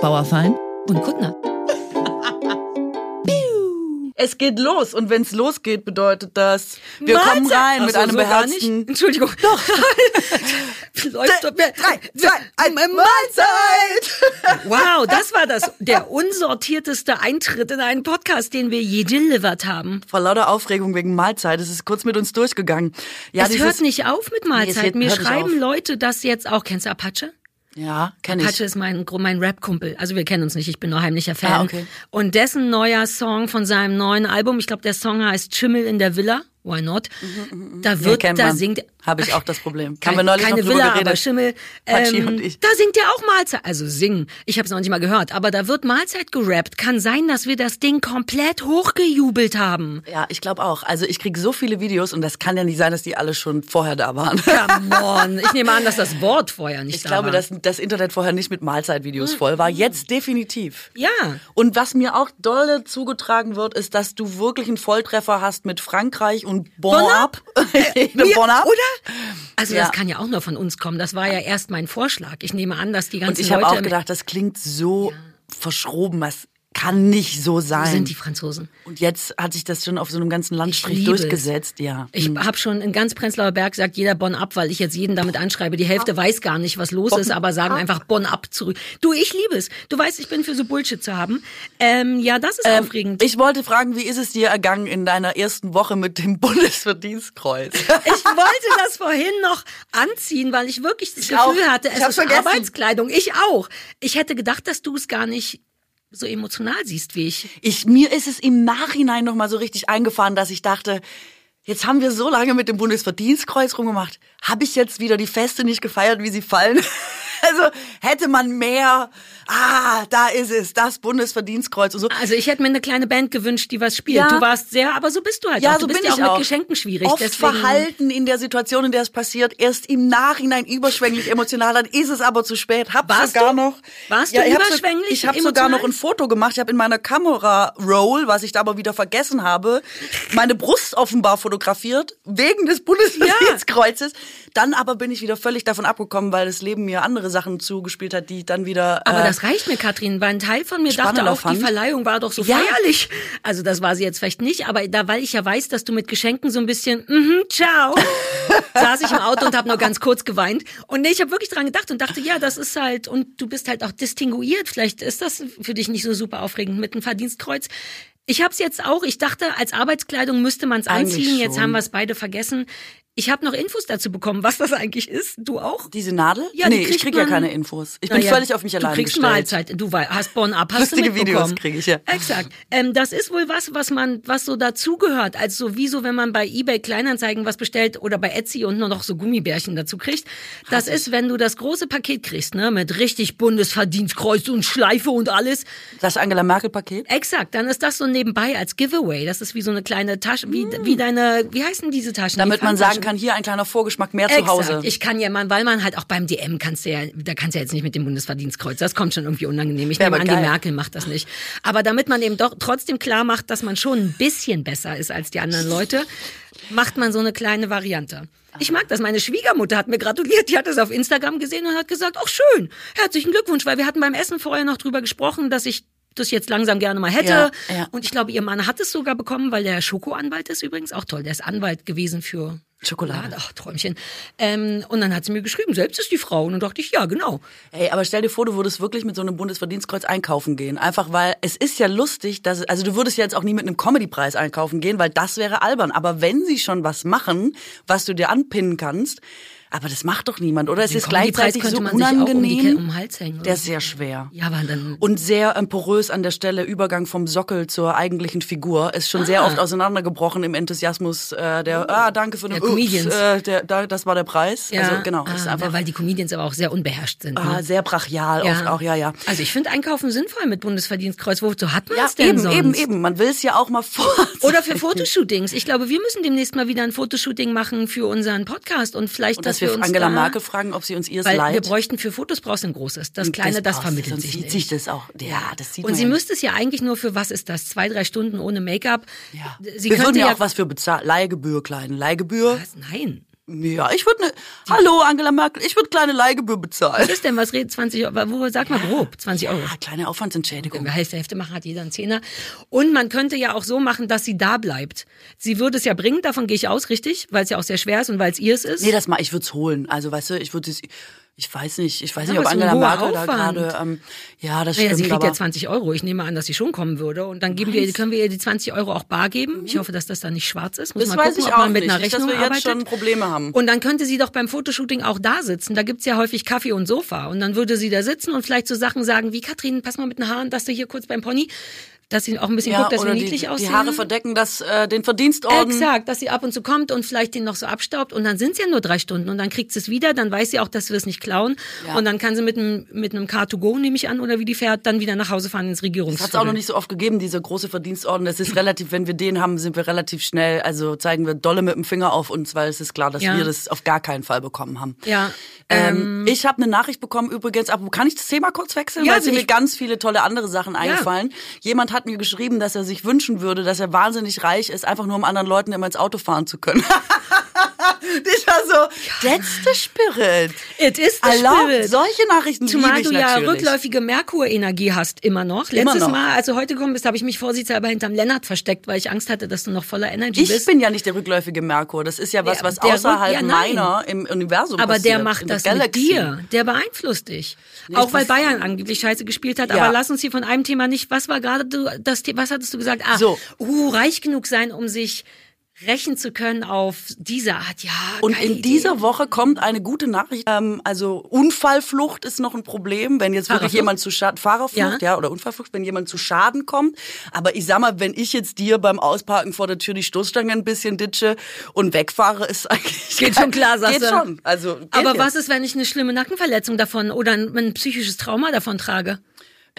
Bauerfein und Kuttner. Es geht los und wenn es losgeht, bedeutet das, wir Mahlzeit. kommen rein mit so, einem so gar beherzten nicht. Entschuldigung. Doch. Läuft doch mehr. Drei, zwei, ein Mahlzeit! Wow, das war das der unsortierteste Eintritt in einen Podcast, den wir je delivered haben. Vor lauter Aufregung wegen Mahlzeit, es ist kurz mit uns durchgegangen. Ja, es hört nicht auf mit Nee, Mahlzeit. hört- Mir schreiben auf. Leute das jetzt auch. Kennst du Apache? Ja, kenne ich. Apache ist mein, mein Rap-Kumpel. Also wir kennen uns nicht, ich bin nur heimlicher Fan. Ah, okay. Und dessen neuer Song von seinem neuen Album, ich glaube, der Song heißt Schimmel in der Villa. Why not? Da Nee, wird, kennt da man. singt. Habe ich auch das Problem. Kein, Haben wir neulich keine noch Villa, geredet. aber Schimmel. Ähm, und ich. Da singt er auch Mahlzeit. Also singen. Ich habe es noch nicht mal gehört. Aber da wird Mahlzeit gerappt. Kann sein, dass wir das Ding komplett hochgejubelt haben. Ja, ich glaube auch. Also ich krieg so viele Videos und das kann ja nicht sein, dass die alle schon vorher da waren. Come on. Ich nehme an, dass das Wort vorher nicht Ich da glaube, war. dass das Internet vorher nicht mit Mahlzeitvideos voll war. Jetzt definitiv. Ja. Und was mir auch dolle zugetragen wird, ist, dass du wirklich einen Volltreffer hast mit Frankreich und Bon, Bon Up. Bon. Oder? Also Ja. das kann ja auch nur von uns kommen. Das war ja erst mein Vorschlag. Ich nehme an, dass die ganzen Und ich habe auch gedacht, das klingt so verschroben. Das kann nicht so sein. sind die Franzosen. und jetzt hat sich das schon auf so einem ganzen Landstrich liebe es. durchgesetzt. Ja. Ich habe schon in ganz Prenzlauer Berg sagt jeder Bonn ab, weil ich jetzt jeden damit anschreibe. Die Hälfte weiß gar nicht, was los ist, aber sagen einfach Bonn ab zurück. Du, ich liebe es. Du weißt, ich bin für so Bullshit zu haben. Ähm, ja, das ist aufregend. Ich wollte fragen, wie ist es dir ergangen in deiner ersten Woche mit dem Bundesverdienstkreuz? Ich wollte das vorhin noch anziehen, weil ich wirklich das Ich Gefühl auch. hatte, Ich es ist vergessen. Arbeitskleidung. Ich auch. Ich hätte gedacht, dass du es gar nicht so emotional siehst wie ich. Ich, mir ist es im Nachhinein noch mal so richtig eingefahren, dass ich dachte, jetzt haben wir so lange mit dem Bundesverdienstkreuz rumgemacht. Habe ich jetzt wieder die Feste nicht gefeiert, wie sie fallen? Also hätte man mehr, ah, da ist es, das Bundesverdienstkreuz und so. Also ich hätte mir eine kleine Band gewünscht, die was spielt. Ja. Du warst sehr, aber so bist du halt Ja, auch. so du bist bin ja auch ich mit auch. Geschenken schwierig. Oft deswegen Verhalten in der Situation, in der es passiert, erst im Nachhinein überschwänglich emotional, dann ist es aber zu spät. Hab Warst sogar du? noch. Warst ja, du ich hab überschwänglich ich habe sogar emotional? noch ein Foto gemacht. Ich habe in meiner Kamera Roll, was ich da aber wieder vergessen habe, meine Brust offenbar fotografiert wegen des Bundesverdienstkreuzes. Dann aber bin ich wieder völlig davon abgekommen, weil das Leben mir andere Sachen zugespielt hat, die ich dann wieder. Aber äh, das reicht mir, Katrin, weil ein Teil von mir dachte spannender auch, die fand. Verleihung war doch so Ja. feierlich. Also das war sie jetzt vielleicht nicht, aber da, weil ich ja weiß, dass du mit Geschenken so ein bisschen, mhm, ciao, saß ich im Auto und habe nur ganz kurz geweint. Und nee, ich habe wirklich dran gedacht und dachte, ja, das ist halt, und du bist halt auch distinguiert. Vielleicht ist das für dich nicht so super aufregend mit einem Verdienstkreuz. Ich habe es jetzt auch, ich dachte, als Arbeitskleidung müsste man es anziehen. Jetzt haben wir es beide vergessen. Ich habe noch Infos dazu bekommen, was das eigentlich ist. Du auch? diese Nadel? Ja, nee, ich krieg ja keine Infos. Ich bin Naja, völlig auf mich du alleine kriegst gestellt. Mahlzeit. Du hast Bonn ab, hast Lustige du mitbekommen. Videos krieg ich, ja. Exakt. Ähm, das ist wohl was, was man, was so dazugehört. Also wie so, wenn man bei eBay Kleinanzeigen was bestellt oder bei Etsy und nur noch so Gummibärchen dazu kriegt. Das ist, wenn du das große Paket kriegst, ne, mit richtig Bundesverdienstkreuz und Schleife und alles. Das Angela Merkel Paket? Exakt. Dann ist das so nebenbei als Giveaway. Das ist wie so eine kleine Tasche, wie, wie deine, wie heißen diese Taschen? Damit Die man sagen Pfandtaschen. Kann, hier ein kleiner Vorgeschmack mehr zu Exakt. Hause. Ich kann ja mal, weil man halt auch beim DM kannst du ja, da kannst du ja jetzt nicht mit dem Bundesverdienstkreuz. Das kommt schon irgendwie unangenehm. Ich Wär nehme an, die. Merkel macht das nicht. Aber damit man eben doch trotzdem klar macht, dass man schon ein bisschen besser ist als die anderen Leute, macht man so eine kleine Variante. Ich mag das. Meine Schwiegermutter hat mir gratuliert. Die hat das auf Instagram gesehen und hat gesagt, ach schön, herzlichen Glückwunsch, weil wir hatten beim Essen vorher noch drüber gesprochen, dass ich das jetzt langsam gerne mal hätte. Ja, ja. Und ich glaube, ihr Mann hat es sogar bekommen, weil der Schokoanwalt ist übrigens auch toll. Der ist Anwalt gewesen für Schokolade. Ach, Träumchen. Ähm, und dann hat sie mir geschrieben, selbst ist die Frau. Und dann dachte ich, ja, genau. Ey, aber stell dir vor, du würdest wirklich mit so einem Bundesverdienstkreuz einkaufen gehen. Einfach weil es ist ja lustig, dass, also du würdest ja jetzt auch nie mit einem Comedypreis einkaufen gehen, weil das wäre albern. Aber wenn sie schon was machen, was du dir anpinnen kannst, aber das macht doch niemand, oder? Es Den ist Comedypreis gleichzeitig so um unangenehm. Um hängen? Der ist sehr schwer. Ja, aber dann. Und sehr ähm, porös an der Stelle, Übergang vom Sockel zur eigentlichen Figur. Ist schon sehr Ah. oft auseinandergebrochen im Enthusiasmus äh, der, ah, danke für den Der Comedians. Äh, der, da, das war der Preis. ja, also genau, ah, ist einfach weil die Comedians aber auch sehr unbeherrscht sind. ah, Ne? sehr brachial oft auch, ja, ja. Also ich finde Einkaufen sinnvoll mit Bundesverdienstkreuz. Wozu hat man Ja, es denn eben, sonst? eben, eben. Man will es ja auch mal vor. Oder für Fotoshootings. Ich glaube, wir müssen demnächst mal wieder ein Fotoshooting machen für unseren Podcast und vielleicht, Und dass, dass wir Angela da, Merkel fragen, ob sie uns ihrs weil wir leiht. bräuchten für Fotos brauchst du ein großes. Das kleine, das, du, vermittelt sich sieht nicht. sich das auch. Ja, das sieht Und sie ja müsste es ja eigentlich nur für, was ist das, zwei, drei Stunden ohne Make-up. Ja. Sie wir könnte würden ja auch was für bezahlen. Leihgebühr, kleine Leihgebühr. Was? Nein. Ja, ich würde ne, hallo Angela Merkel, ich würde kleine Leihgebühr bezahlen. Was ist denn, was redet 20 Euro? Wo, sag mal grob, 20 Euro. Ah, kleine Aufwandsentschädigung. Wenn wir Hälfte, Hälfte machen, hat jeder einen Zehner. Und man könnte ja auch so machen, dass sie da bleibt. Sie würde es ja bringen, davon gehe ich aus, richtig? Weil es ja auch sehr schwer ist und weil es ihr es ist. Nee, das mal, ich würde es holen. Also, weißt du, ich würde es, ich weiß nicht, ich weiß Ja, nicht, ob Angela Merkel da gerade, ähm, ja, das Naja, stimmt, sie kriegt aber ja 20 Euro. Ich nehme an, dass sie schon kommen würde. Und dann geben wir, können wir ihr die 20 Euro auch bar geben. Ich hoffe, dass das dann nicht schwarz ist. Muss Mhm. das mal weiß gucken, ich ob man auch mit nicht, einer nicht, dass Rechnung wir jetzt arbeitet. schon Probleme haben. Und dann könnte sie doch beim Fotoshooting auch da sitzen. Da gibt's ja häufig Kaffee und Sofa. Und dann würde sie da sitzen und vielleicht so Sachen sagen wie, Katrin, pass mal mit den Haaren, dass du hier kurz beim Pony, dass sie auch ein bisschen ja, guckt, dass wir niedlich die, aussehen. die Haare verdecken das, äh, den Verdienstorden. Exakt, dass sie ab und zu kommt und vielleicht den noch so abstaubt und dann sind es ja nur drei Stunden und dann kriegt sie es wieder, dann weiß sie auch, dass wir es nicht klauen Ja. und dann kann sie mit einem mit einem Car2Go, nehme ich an, oder wie die fährt, dann wieder nach Hause fahren ins Das hat es auch Regierungsviertel. noch nicht so oft gegeben, diese große Verdienstorden. Das ist relativ, wenn wir den haben, sind wir relativ schnell, also zeigen wir dolle mit dem Finger auf uns, weil es ist klar, dass Ja. wir das auf gar keinen Fall bekommen haben. Ja, Ähm, ich habe eine Nachricht bekommen übrigens, aber kann ich das Thema kurz wechseln? Ja, Weil sind mir ganz viele tolle andere Sachen eingefallen. Jemand hat mir geschrieben, dass er sich wünschen würde, dass er wahnsinnig reich ist, einfach nur um anderen Leuten immer ins Auto fahren zu können. ich war so, that's the spirit. It is the Erlaubt, spirit. solche Nachrichten Zumal liebe ich du ja natürlich. rückläufige Merkurenergie hast, immer noch. Immer Letztes noch. Mal, als du heute gekommen bist, habe ich mich vorsichtshalber hinterm Lennart versteckt, weil ich Angst hatte, dass du noch voller Energy Ich bist. bin ja nicht der rückläufige Merkur. Das ist ja was, was der außerhalb ja, meiner im Universum aber passiert. der macht das mit Galaxy. dir. Der beeinflusst dich. auch weil das- Bayern angeblich scheiße gespielt hat. Ja. Aber lass uns hier von einem Thema nicht. Was war gerade du, das Was hattest du gesagt? Ah, So. uh, reich genug sein, um sich rächen zu können auf diese Art. Ja. Und in Idee. dieser Woche kommt eine gute Nachricht. Ähm, also Unfallflucht ist noch ein Problem, wenn jetzt wirklich jemand zu Schaden, Fahrerflucht, ja. Ja. oder Unfallflucht, wenn jemand zu Schaden kommt. Aber ich sag mal, wenn ich jetzt dir beim Ausparken vor der Tür die Stoßstange ein bisschen ditsche und wegfahre, ist eigentlich Geht schon klar, sagst Geht du. schon. Also geht Aber jetzt. was ist, wenn ich eine schlimme Nackenverletzung davon oder ein, ein psychisches Trauma davon trage?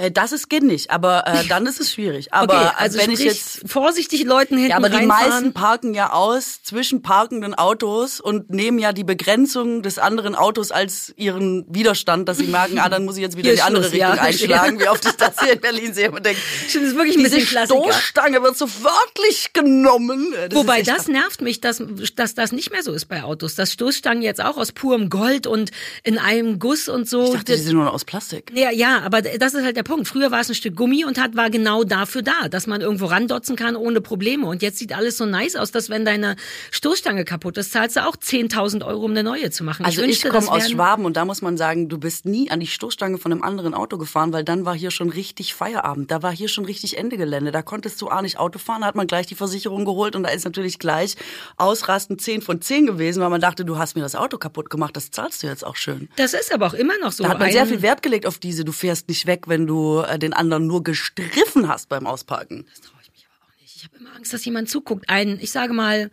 Äh, das ist geht nicht, aber äh, dann ist es schwierig. Aber okay, also wenn ich jetzt vorsichtig Leuten hinten Ja, aber die meisten parken ja aus zwischen parkenden Autos und nehmen ja die Begrenzung des anderen Autos als ihren Widerstand, dass sie merken, ah, dann muss ich jetzt wieder Hier die andere Schluss, ja, Richtung verstehe. einschlagen, wie oft ich das hier in Berlin sehe und denke, Stimmt, das ist wirklich ein diese bisschen. Stoßstange wird so wörtlich genommen. Das Wobei das nervt mich, dass, dass das nicht mehr so ist bei Autos. Dass Stoßstangen jetzt auch aus purem Gold und in einem Guss und so. Ich dachte, die sind nur noch aus Plastik. ja, ja, aber das ist halt der Punkt. Früher war es ein Stück Gummi und hat war genau dafür da, dass man irgendwo randotzen kann ohne Probleme. Und jetzt sieht alles so nice aus, dass wenn deine Stoßstange kaputt ist, zahlst du auch 10.000 Euro, um eine neue zu machen. Also ich, wünschte, komme aus Schwaben und da muss man sagen, du bist nie an die Stoßstange von einem anderen Auto gefahren, weil dann war hier schon richtig Feierabend. Da war hier schon richtig Ende Gelände. Da konntest du auch nicht Auto fahren, da hat man gleich die Versicherung geholt und da ist natürlich gleich ausrasten 10 von 10 gewesen, weil man dachte, du hast mir das Auto kaputt gemacht, das zahlst du jetzt auch schön. Das ist aber auch immer noch so. Da hat man sehr viel Wert gelegt auf diese, du fährst nicht weg, wenn du äh, den anderen nur gestriffen hast beim Ausparken. traue ich mich aber auch nicht. Ich habe immer Angst, dass jemand zuguckt. Ein, ich sage mal,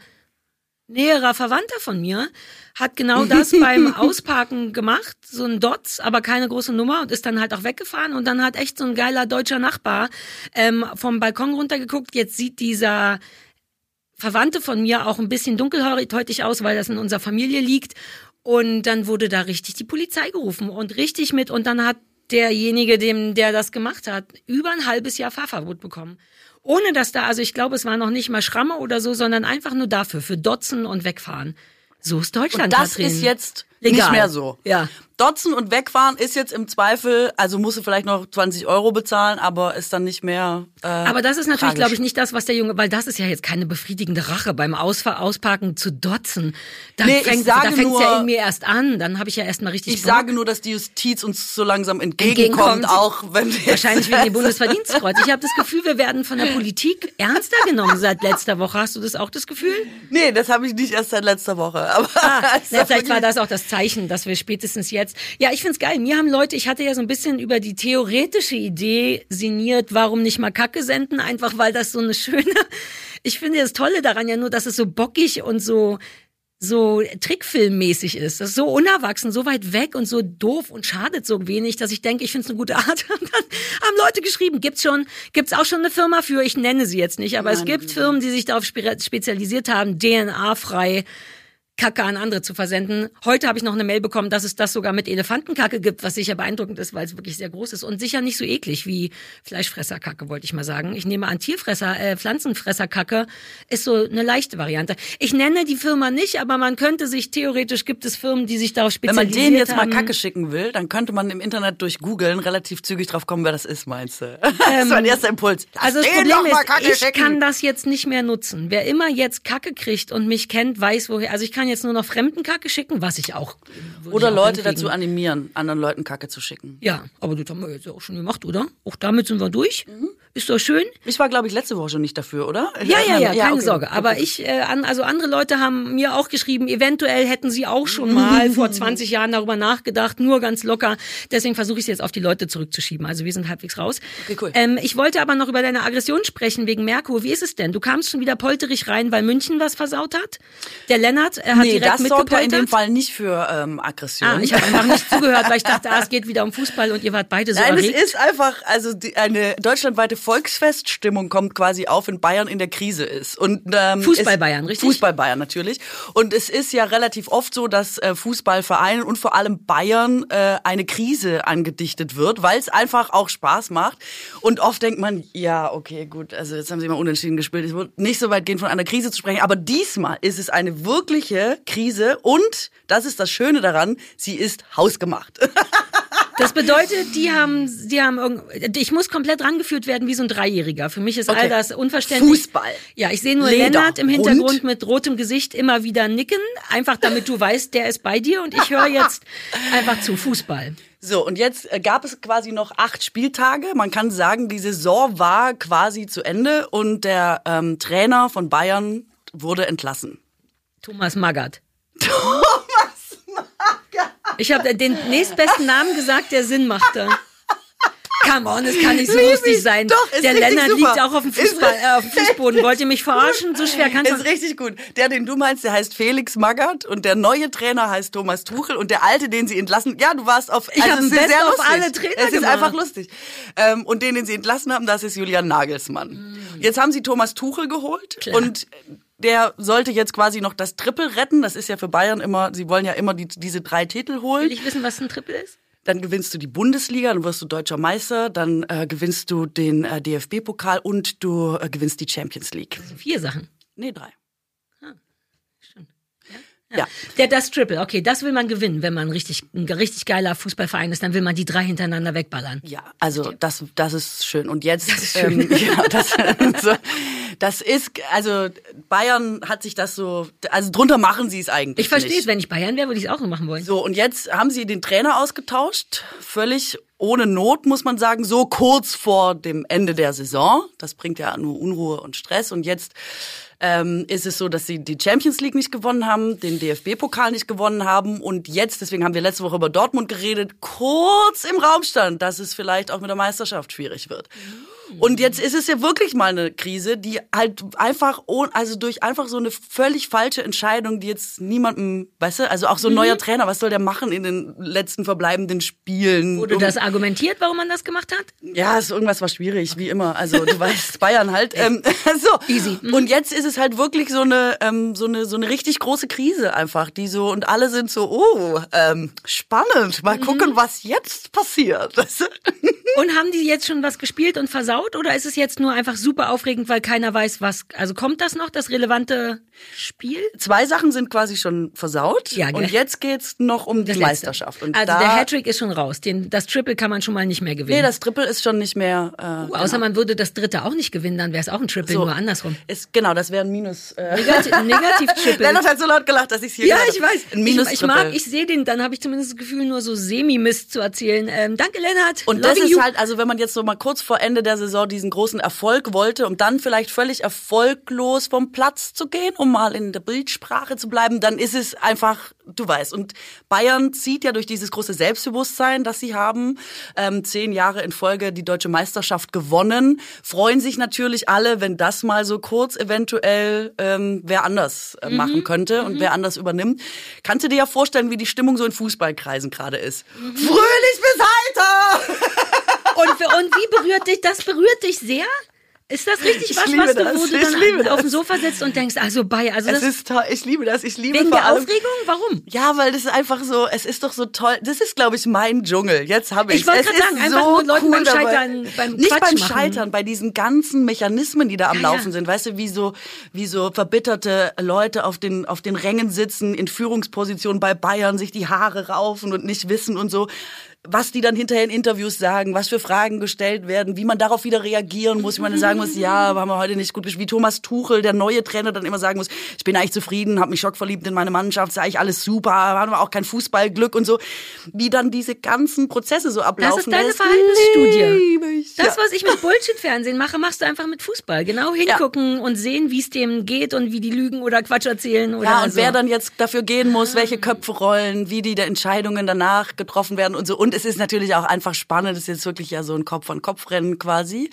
näherer Verwandter von mir hat genau das beim Ausparken gemacht, so ein Dots, aber keine große Nummer und ist dann halt auch weggefahren und dann hat echt so ein geiler deutscher Nachbar ähm, vom Balkon runtergeguckt. Jetzt sieht dieser Verwandte von mir auch ein bisschen dunkelhäutig aus, weil das in unserer Familie liegt. Und dann wurde da richtig die Polizei gerufen und richtig mit. Und dann hat derjenige, dem der das gemacht hat, über ein halbes Jahr Fahrverbot bekommen. Ohne dass da, also ich glaube, es war noch nicht mal Schramme oder so, sondern einfach nur dafür, für Dotzen und Wegfahren. So ist Deutschland, Und das Katrin. ist jetzt Legal. nicht mehr so. Ja. Dotzen und wegfahren ist jetzt im Zweifel, also musst du vielleicht noch 20 Euro bezahlen, aber ist dann nicht mehr. Äh, Aber das ist natürlich, glaube ich, nicht das, was der Junge, weil das ist ja jetzt keine befriedigende Rache beim Ausfahr Ausparken zu dotzen. Da Nee, ich fängt sage da fängt's ja nur- in mir erst an. Dann habe ich ja erst mal richtig Ich Bock. sage nur, dass die Justiz uns so langsam entgegenkommt, Entgegenkommt. auch wenn wir Wahrscheinlich wegen dem Bundesverdienstkreuz. Ich habe das Gefühl, wir werden von der Politik ernster genommen seit letzter Woche. Hast du das auch das Gefühl? Nee, das habe ich nicht erst seit letzter Woche. Aber es Ja, ist vielleicht war das auch das Zeichen, dass wir spätestens jetzt. Ja, ich find's geil. Mir haben Leute, ich hatte ja so ein bisschen über die theoretische Idee sinniert, warum nicht mal Kacke senden, einfach weil das so eine schöne. Ich finde das Tolle daran ja nur, dass es so bockig und so so Trickfilmmäßig ist. Das ist so unerwachsen, so weit weg und so doof und schadet so wenig, dass ich denke, ich finde es eine gute Art. Und dann haben Leute geschrieben, gibt's schon, gibt's auch schon eine Firma für, ich nenne sie jetzt nicht, aber es gibt Firmen, die sich darauf spe- spezialisiert haben, DNA-frei Kacke an andere zu versenden. Heute habe ich noch eine Mail bekommen, dass es das sogar mit Elefantenkacke gibt, was sicher beeindruckend ist, weil es wirklich sehr groß ist und sicher nicht so eklig wie Fleischfresserkacke, wollte ich mal sagen. Ich nehme an, Tierfresser, äh, Pflanzenfresserkacke ist so eine leichte Variante. Ich nenne die Firma nicht, aber man könnte sich, theoretisch gibt es Firmen, die sich darauf Wenn man denen jetzt haben. mal Kacke schicken will, dann könnte man im Internet durch googeln relativ zügig drauf kommen, wer das ist, meinst du? das ist mein erster Impuls. Lass Also das Problem ist, ich schicken. kann das jetzt nicht mehr nutzen. Wer immer jetzt Kacke kriegt und mich kennt, weiß woher. Also ich kann jetzt nur noch fremden Kacke schicken, was ich auch. Oder ich auch Leute dazu animieren, anderen Leuten Kacke zu schicken. Ja, aber das haben wir jetzt auch schon gemacht, oder? Auch damit sind wir durch. Mhm. Ist doch schön. Ich war, glaube ich, letzte Woche schon nicht dafür, oder? Ja, ja, ja, keine okay. Sorge. Aber ich, äh, also andere Leute haben mir auch geschrieben, eventuell hätten sie auch schon mal vor 20 Jahren darüber nachgedacht, nur ganz locker. Deswegen versuche ich es jetzt auf die Leute zurückzuschieben. Also wir sind halbwegs raus. Okay, cool. Ähm, ich wollte aber noch über deine Aggression sprechen wegen Merkur. Wie ist es denn? Du kamst schon wieder polterig rein, weil München was versaut hat? Der Lennart äh, hat Nee, direkt das sorgt ja in dem. Fall nicht für ähm, Aggression. Ah, ich habe einfach nicht zugehört, weil ich dachte, ah, es geht wieder um Fußball und ihr wart beide so Nein, es erregt. ist einfach, also die, eine deutschlandweite Volksfeststimmung kommt quasi auf, wenn Bayern in der Krise ist. Und, ähm, Fußball es- Bayern, richtig? Fußball Bayern natürlich. Und es ist ja relativ oft so, dass äh, Fußballvereinen und vor allem Bayern äh, eine Krise angedichtet wird, weil es einfach auch Spaß macht. Und oft denkt man, ja, okay, gut, also jetzt haben sie mal unentschieden gespielt. Ich würde nicht so weit gehen, von einer Krise zu sprechen. Aber diesmal ist es eine wirkliche Krise und das ist das Schöne daran, sie ist hausgemacht. Das bedeutet, die haben, die haben irgend, ich muss komplett rangeführt werden wie so ein Dreijähriger. Für mich ist all Okay. das unverständlich. Fußball. Ja, ich sehe nur Leder. Lennart im Hund. Hintergrund mit rotem Gesicht immer wieder nicken, einfach damit du weißt, der ist bei dir und ich höre jetzt einfach zu Fußball. So, und jetzt äh, gab es quasi noch acht Spieltage. Man kann sagen, die Saison war quasi zu Ende und der ähm, Trainer von Bayern wurde entlassen. Thomas Magath. Thomas Magath. Ich habe den nächstbesten Namen gesagt, der Sinn machte. Come on, es kann nicht so Lieb lustig sein. Doch, ist der Lennart super. liegt auch auf dem, Fußball, äh, auf dem Fußboden. Wollt ihr mich verarschen? So schwer kann Ist richtig gut. Der, den du meinst, der heißt Felix Magath und der neue Trainer heißt Thomas Tuchel und der alte, den sie entlassen, ja, du warst auf, Ich hab es ist sehr lustig. alle Trainer Es ist gemacht. einfach lustig. Ähm, und den, den sie entlassen haben, das ist Julian Nagelsmann. Jetzt haben sie Thomas Tuchel geholt Klar. und der sollte jetzt quasi noch das Triple retten. Das ist ja für Bayern immer, sie wollen ja immer die, diese drei Titel holen. Will ich wissen, was ein Triple ist? Dann gewinnst du die Bundesliga, dann wirst du deutscher Meister, dann äh, gewinnst du den äh, DFB-Pokal und du äh, gewinnst die Champions League. Vier Sachen. Nee, drei. Stimmt. Ja. Der, das Triple, okay, das will man gewinnen, wenn man richtig, ein richtig geiler Fußballverein ist, dann will man die drei hintereinander wegballern. Ja, also das, das ist schön. Und jetzt, Das ist schön. Ähm, ja, das, so, das ist, also Bayern hat sich das so, also drunter machen sie es eigentlich. Ich verstehe es, wenn ich Bayern wäre, würde ich es auch so machen wollen. So, und jetzt haben sie den Trainer ausgetauscht, völlig ohne Not, muss man sagen, so kurz vor dem Ende der Saison. Das bringt ja nur Unruhe und Stress. Und jetzt ähm, ist es so, dass sie die Champions League nicht gewonnen haben, den DFB-Pokal nicht gewonnen haben und jetzt, deswegen haben wir letzte Woche über Dortmund geredet, kurz im Raum stand, dass es vielleicht auch mit der Meisterschaft schwierig wird. Und jetzt ist es ja wirklich mal eine Krise, die halt einfach, also durch einfach so eine völlig falsche Entscheidung, die jetzt niemandem, weißt du, also auch so ein neuer Trainer, was soll der machen in den letzten verbleibenden Spielen? Wurde das argumentiert, warum man das gemacht hat? Ja, ist, irgendwas war schwierig, wie immer. Also du weißt, Bayern halt. Ähm, so. Easy. Mhm. Und jetzt ist es halt wirklich so eine, ähm, so eine, so eine richtig große Krise einfach, die so und alle sind so, oh, ähm, spannend. Mhm. Mal gucken, was jetzt passiert. Und haben die jetzt schon was gespielt und versaut oder ist es jetzt nur einfach super aufregend, weil keiner weiß, was, also kommt das noch, das relevante Spiel? Zwei Sachen sind quasi schon versaut. Ja, gell. und jetzt geht's noch um die Das Letzte. Meisterschaft. Und also der Hattrick ist schon raus. Den, das Triple kann man schon mal nicht mehr gewinnen. Nee, das Triple ist schon nicht mehr. Äh, Uh, außer man würde das dritte auch nicht gewinnen, dann wäre es auch ein Triple, so. nur andersrum. Ist, genau, das wäre ein Minus. Äh, Negativ, Negativ-Triple. Lennart hat so laut gelacht, dass ich's hier Ja, ich weiß. Ein Ich, Minus ich mag, ich sehe den, dann habe ich zumindest das Gefühl, nur so semi-Mist zu erzählen. Ähm, danke, Lennart. Und das Loving ist you. halt, also wenn man jetzt so mal kurz vor Ende der Saison diesen großen Erfolg wollte, um dann vielleicht völlig erfolglos vom Platz zu gehen, um mal in der Bildsprache zu bleiben, dann ist es einfach, du weißt. Und Bayern zieht ja durch dieses große Selbstbewusstsein, das sie haben, ähm, zehn Jahre in Folge die deutsche Meisterschaft gewonnen, freuen sich natürlich alle, wenn das mal so kurz eventuell ähm, wer anders äh, machen könnte und wer anders übernimmt. Kannst du dir ja vorstellen, wie die Stimmung so in Fußballkreisen gerade ist. Fröhlich bis! Und, wie berührt dich, das berührt dich sehr? Ist das richtig Ich was, was du, das. wo du dann auf dem. Sofa sitzt und denkst, also bei, also Es das ist toll. Ich liebe das. Ich liebe wegen vor der allem, Aufregung? Warum? Ja, weil das ist einfach so, es ist doch so toll. Das ist, glaube ich, mein Dschungel. Jetzt habe ich Ich wollte es. gerade sagen, einfach so nur Leuten cool beim dabei. Scheitern, beim Nicht Quatsch beim machen. Scheitern, bei diesen ganzen Mechanismen, die da am Ja, ja. Laufen sind. Weißt du, wie so, wie so verbitterte Leute auf den, auf den Rängen sitzen, in Führungspositionen bei Bayern, sich die Haare raufen und nicht wissen und so. Was die dann hinterher in Interviews sagen, was für Fragen gestellt werden, wie man darauf wieder reagieren muss, wie man dann sagen muss, ja, haben wir heute nicht gut gespielt. Wie Thomas Tuchel, der neue Trainer, dann immer sagen muss, ich bin eigentlich zufrieden, habe mich schockverliebt in meine Mannschaft, ist eigentlich alles super, haben wir auch kein Fußballglück und so. Wie dann diese ganzen Prozesse so ablaufen. Das ist deine Verhaltensstudie. ich. Das, ja. was ich mit Bullshit-Fernsehen mache, machst du einfach mit Fußball. Genau hingucken und sehen, wie es dem geht und wie die lügen oder Quatsch erzählen oder Ja, und so. wer dann jetzt dafür gehen muss, welche Ah. Köpfe rollen, wie die Entscheidungen danach getroffen werden und so. Und es ist natürlich auch einfach spannend, das ist jetzt wirklich ja so ein Kopf-an-Kopf-Rennen quasi.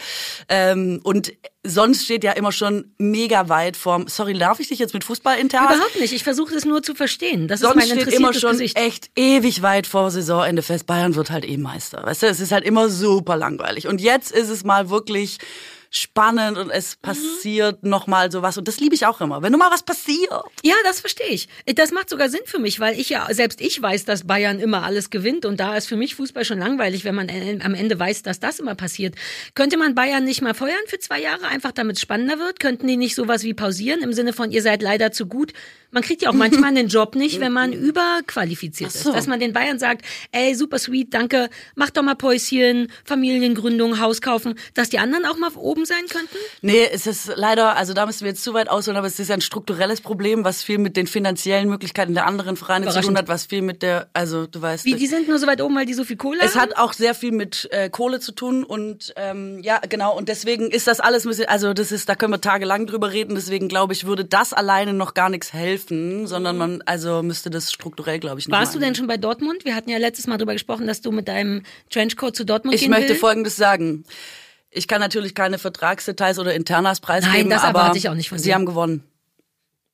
Ähm, und sonst steht ja immer schon mega weit vorm, sorry, darf ich dich jetzt mit Fußball intern? Überhaupt nicht. Ich versuche es nur zu verstehen. Das ist Sonst mein steht immer schon Gesicht. echt ewig weit vor Saisonende fest. Bayern wird halt eh Meister. Weißt du, es ist halt immer super langweilig. Und jetzt ist es mal wirklich spannend und es passiert noch mal sowas. Und das liebe ich auch immer. Wenn nur mal was passiert. Ja, das verstehe ich. Das macht sogar Sinn für mich, weil ich ja, selbst ich weiß, dass Bayern immer alles gewinnt und da ist für mich Fußball schon langweilig, wenn man am Ende weiß, dass das immer passiert. Könnte man Bayern nicht mal feuern für zwei Jahre, einfach damit es spannender wird? Könnten die nicht sowas wie pausieren im Sinne von, ihr seid leider zu gut? Man kriegt ja auch manchmal den Job nicht, wenn man überqualifiziert so. ist. Dass man den Bayern sagt, ey, super sweet, danke, mach doch mal Päuschen, Familiengründung, Haus kaufen, dass die anderen auch mal oben sein könnten? Nee, es ist leider, also da müssen wir jetzt zu weit ausholen, aber es ist ein strukturelles Problem, was viel mit den finanziellen Möglichkeiten der anderen Vereine zu tun hat, was viel mit der, also du weißt. Wie, die sind nur so weit oben, weil die so viel Kohle es haben? hat auch sehr viel mit äh, Kohle zu tun und ähm, ja, genau. Und deswegen ist das alles also das ist, da können wir tagelang drüber reden. Deswegen glaube ich, würde das alleine noch gar nichts helfen, sondern man, also müsste das strukturell, glaube ich, noch Warst du denn schon bei Dortmund? Wir hatten ja letztes Mal darüber gesprochen, dass du mit deinem Trenchcoat zu Dortmund Ich gehen möchte will. Folgendes sagen. Ich kann natürlich keine Vertragsdetails oder Internas preisgeben, das aber erwarte ich auch nicht von Sie haben gewonnen.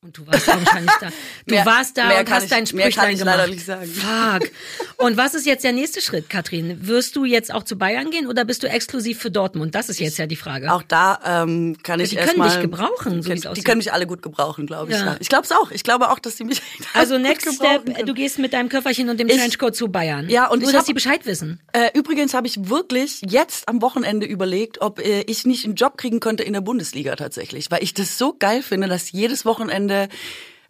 Und du warst wahrscheinlich da. Du Mehr- warst da und hast ich- dein Sprüchlein ich gemacht. Fuck. Und was ist jetzt der nächste Schritt, Katrin? Wirst du jetzt auch zu Bayern gehen oder bist du exklusiv für Dortmund? Das ist jetzt ja die Frage. Auch da ähm, kann ich die erst können mal, dich gebrauchen, so die, wie's die aussieht. können mich alle gut gebrauchen, glaube ich. Ja. Ja. Ich glaube es auch. Ich glaube auch, dass die mich also gut next step, können. du gehst mit deinem Köfferchen und dem Ich- Trenchcoat zu Bayern. Ja, und Nur, ich dass hab- sie Bescheid wissen. Äh, übrigens habe ich wirklich jetzt am Wochenende überlegt, ob äh, ich nicht einen Job kriegen könnte in der Bundesliga tatsächlich, weil ich das so geil finde, dass jedes Wochenende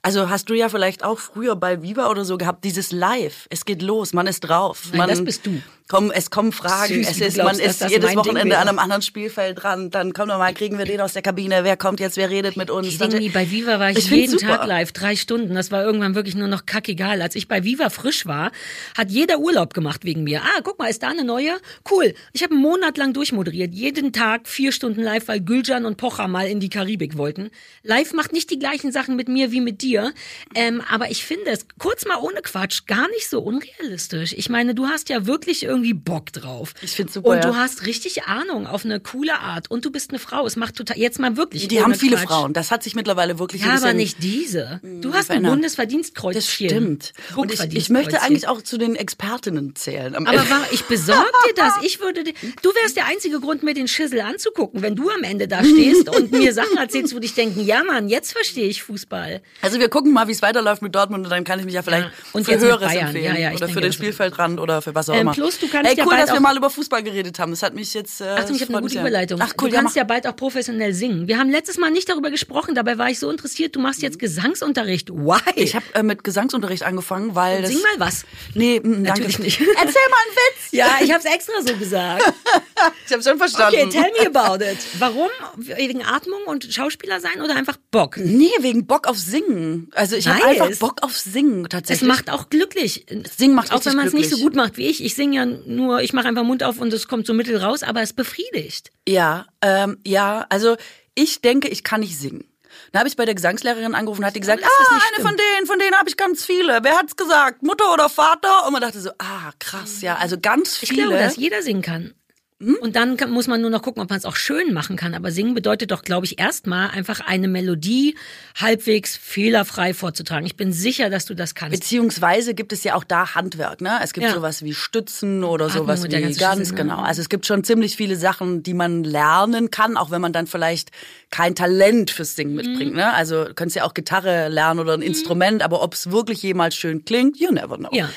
also hast du ja vielleicht auch früher bei Viva oder so gehabt, dieses Live. Es geht los, man ist drauf. Nein, man, das bist du. Komm, es kommen Fragen, Süß, es ist, glaubst, man ist jedes Wochenende an einem anderen Spielfeld dran. Dann kommen wir mal, kriegen wir den aus der Kabine. Wer kommt jetzt, wer redet mit uns? Kidding me, bei Viva war ich, Ich jeden super. Tag live, drei Stunden. Das war irgendwann wirklich nur noch kackegal. Als ich bei Viva frisch war, hat jeder Urlaub gemacht wegen mir. Ah, guck mal, ist da eine neue? Cool. Ich habe einen Monat lang durchmoderiert. Jeden Tag vier Stunden live, weil Gülcan und Pocher mal in die Karibik wollten. Live macht nicht die gleichen Sachen mit mir wie mit dir. Ähm, aber ich finde es, kurz mal ohne Quatsch, gar nicht so unrealistisch. Ich meine, du hast ja wirklich irgendwie Bock drauf. Ich find's super, Und ja. du hast richtig Ahnung auf eine coole Art. Und du bist eine Frau. Es macht total, jetzt mal wirklich. Die haben viele Quatsch. Frauen. Das hat sich mittlerweile wirklich Ja, aber nicht diese. Du hast ein. Bundesverdienstkreuz. Das stimmt. Und ich, ich möchte eigentlich auch zu den Expertinnen zählen. Aber war, ich besorg dir das. Ich würde dir, du wärst der einzige Grund, mir den Schissel anzugucken, wenn du am Ende da stehst und mir Sachen erzählst, wo dich denken, ja Mann, jetzt verstehe ich Fußball. Also wir gucken mal, wie es weiterläuft mit Dortmund und dann kann ich mich ja vielleicht Ja, für Höheres empfehlen. Ja, ja, ich oder denke, für den Spielfeldrand oder für was auch Ähm, immer. plus, du kannst Ey, ja cool, bald dass wir mal über Fußball geredet haben. Das hat mich jetzt. Äh, Achtung, ich habe eine gute sehr. Überleitung. Ach cool, du ja, kannst ja bald auch professionell singen. Wir haben letztes Mal nicht darüber gesprochen, dabei war ich so interessiert. Du machst jetzt Gesangsunterricht. Why? Ich habe äh, mit Gesangsunterricht angefangen, weil das. Sing mal was. Nee, Natürlich danke. nicht. Erzähl mal einen Witz. Ja, ich habe es extra so gesagt. Ich habe schon verstanden. Okay, tell me about it. Warum? Wegen Atmung und Schauspieler sein oder einfach Bock? Nee, wegen Bock auf Singen. Also ich habe einfach Bock auf Singen Es tatsächlich. macht auch glücklich. Singen macht Auch wenn man es nicht so gut macht wie ich. Ich singe ja nur, ich mache einfach Mund auf und es kommt so mittel raus, aber es befriedigt. Ja, ähm, ja, also ich denke, ich kann nicht singen. Dann habe ich bei der Gesangslehrerin angerufen und hat die gesagt, ah, eine von denen, von denen habe ich ganz viele. Wer hat's gesagt? Mutter oder Vater? Und man dachte so, ah, krass, ja, also ganz Ich viele. glaube, dass jeder singen kann. Und dann kann, muss man nur noch gucken, ob man es auch schön machen kann. Aber singen bedeutet doch, glaube ich, erstmal einfach eine Melodie halbwegs fehlerfrei vorzutragen. Ich bin sicher, dass du das kannst. Beziehungsweise gibt es ja auch da Handwerk, ne? Es gibt Ja. sowas wie Stützen oder Atmung sowas wie ganz Schlüssel, ne? genau. Also es gibt schon ziemlich viele Sachen, die man lernen kann, auch wenn man dann vielleicht kein Talent fürs Singen mitbringt, ne? Also du könntest ja auch Gitarre lernen oder ein Instrument, aber ob es wirklich jemals schön klingt, you never know. Ja.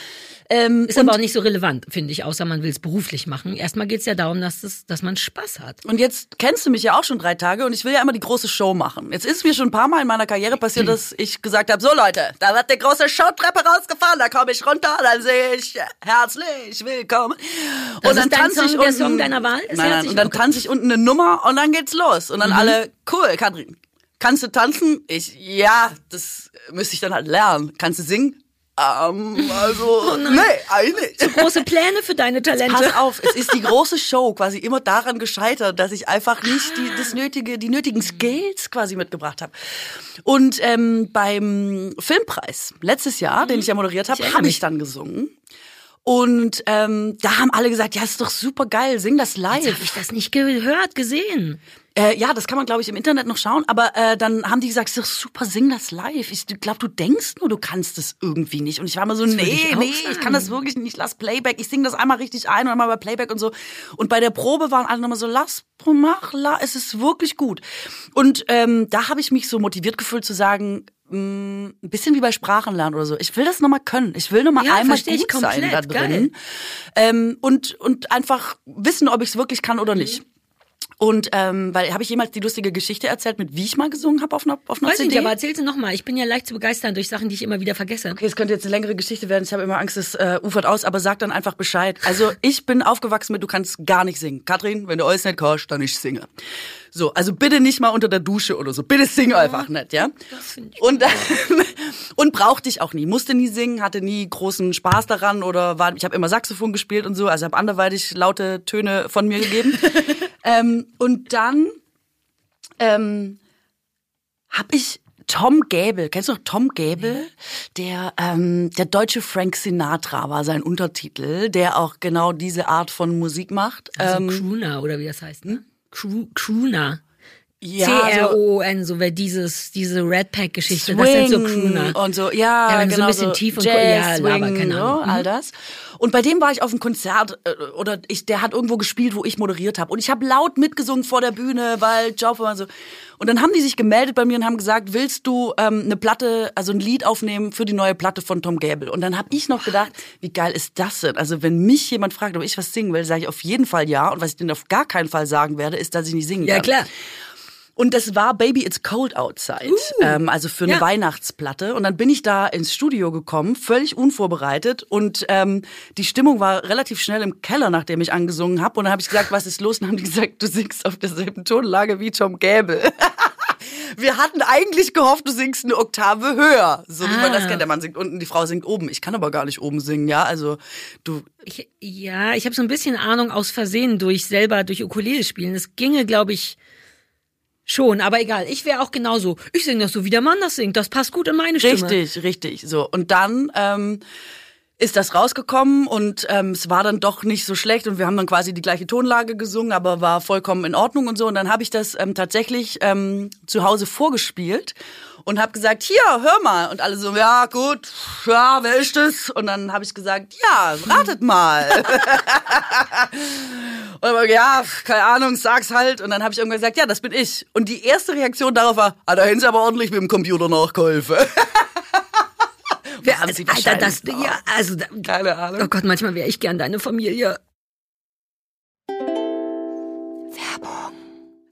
Ähm, Ist und, aber auch nicht so relevant, finde ich, außer man will es beruflich machen. Erstmal geht's ja darum, dass, das, dass man Spaß hat. und jetzt kennst du mich ja auch schon drei Tage und ich will ja immer die große Show machen. Jetzt ist mir schon ein paar Mal in meiner Karriere passiert, dass ich gesagt habe, so Leute, da wird die große Showtreppe rausgefahren, da komme ich runter, dann sehe ich herzlich willkommen. Das und dann tanze ich der unten, Song deiner Wahl? Ist Nein, nein, und dann tanze ich unten eine Nummer und dann geht's los. Und dann Mhm. alle, cool, Katrin, kannst du tanzen? Ich, ja, das müsste ich dann halt lernen. Kannst du singen? Ähm, also, nee, eigentlich nicht. Große Pläne für deine Talente. Pass auf, es ist die große Show quasi immer daran gescheitert, dass ich einfach nicht die, das nötige, die nötigen Skills quasi mitgebracht habe. Und ähm, beim Filmpreis letztes Jahr, den ich ja moderiert habe, habe ich dann gesungen. Und ähm, da haben alle gesagt, ja, ist doch super geil, sing das live. Habe ich das nicht gehört, gesehen? Äh, ja, das kann man, glaube ich, im Internet noch schauen. Aber äh, dann haben die gesagt, ist doch super, sing das live. Ich glaube, du denkst nur, du kannst es irgendwie nicht. Und ich war immer so, würde nee, ich nee, ich sagen. kann das wirklich nicht. Lass Playback. Ich singe das einmal richtig ein und einmal bei Playback und so. Und bei der Probe waren alle nochmal so, lass, mach, la, es ist wirklich gut. Und ähm, da habe ich mich so motiviert gefühlt zu sagen, mh, ein bisschen wie bei Sprachenlernen oder so. Ich will das nochmal können. Ich will nochmal Ja, einmal gut sein da drin. Ähm, und, und einfach wissen, ob ich es wirklich kann oder Mhm. nicht. Und ähm, weil habe ich jemals die lustige Geschichte erzählt, mit wie ich mal gesungen habe auf einer auf einer Weiß ich CD? nicht, aber erzähl sie nochmal. Ich bin ja leicht zu begeistern durch Sachen, die ich immer wieder vergesse. okay, es könnte jetzt eine längere Geschichte werden. Ich habe immer Angst, es äh, ufert aus, aber sag dann einfach Bescheid. Also ich bin aufgewachsen mit, du kannst gar nicht singen. Katrin, wenn du alles nicht kannst, dann ich singe. So, also bitte nicht mal unter der Dusche oder so. Bitte sing einfach nicht, ja? das Und dann, und brauchte ich auch nie. Musste nie singen, hatte nie großen Spaß daran oder war, ich habe immer Saxophon gespielt und so, also habe anderweitig laute Töne von mir gegeben. ähm, und dann ähm, habe ich Tom Gäbel, kennst du noch Tom Gäbel? Der, ähm, der deutsche Frank Sinatra war sein Untertitel, der auch genau diese Art von Musik macht. Also ähm, Crooner oder wie das heißt, ne? Cru Crooner. Ja, so C-R-O-N, so wer dieses, diese Red Pack-Geschichte, das sind so Crooner. und so, ja, Ja, wenn du so genau ein bisschen tief und- Jazz, ja, Laber, Swing, keine Ahnung. so, all das. Und bei dem war ich auf einem Konzert äh, oder ich, der hat irgendwo gespielt, wo ich moderiert habe und ich habe laut mitgesungen vor der Bühne, weil Job und so. Und dann haben die sich gemeldet bei mir und haben gesagt, willst du ähm, eine Platte, also ein Lied aufnehmen für die neue Platte von Tom Gable? Und dann habe ich noch gedacht, wie geil ist das denn? Also wenn mich jemand fragt, ob ich was singen will, sage ich auf jeden Fall ja. Und was ich denen auf gar keinen Fall sagen werde, ist, dass ich nicht singen Ja, kann. klar. Und das war Baby It's Cold Outside, ähm, also für eine ja. Weihnachtsplatte. Und dann bin ich da ins Studio gekommen, völlig unvorbereitet. Und ähm, die Stimmung war relativ schnell im Keller, nachdem ich angesungen habe. Und dann habe ich gesagt, was ist los? Und dann haben die gesagt, du singst auf derselben Tonlage wie Tom Gäbel. Wir hatten eigentlich gehofft, du singst eine Oktave höher, so wie man das Ah. kennt. Der Mann singt unten, die Frau singt oben. Ich kann aber gar nicht oben singen, ja. Also du, Ich, ja, ich habe so ein bisschen Ahnung aus Versehen durch selber durch Ukulele spielen. Das ginge, glaube ich, schon. Aber egal, ich wäre auch genauso. Ich singe das so, wie der Mann das singt. Das passt gut in meine Stimme. Richtig, richtig. So. Und dann ähm, ist das rausgekommen und ähm, es war dann doch nicht so schlecht und wir haben dann quasi die gleiche Tonlage gesungen, aber war vollkommen in Ordnung und so. Und dann habe ich das ähm, tatsächlich ähm, zu Hause vorgespielt und habe gesagt, hier, hör mal. Und alle so, ja, gut, ja, wer ist das? Und dann habe ich gesagt, ja, ratet mal. Und dann war, ja, keine Ahnung, sag's halt. Und dann habe ich irgendwann gesagt, ja, das bin ich. Und die erste Reaktion darauf war, ah, da hätten sie aber ordentlich mit dem Computer nachgeholfen. Wer, Haben sie Alter, das, ja, also, da, Keine Ahnung. oh Gott, manchmal wäre ich gern deine Familie.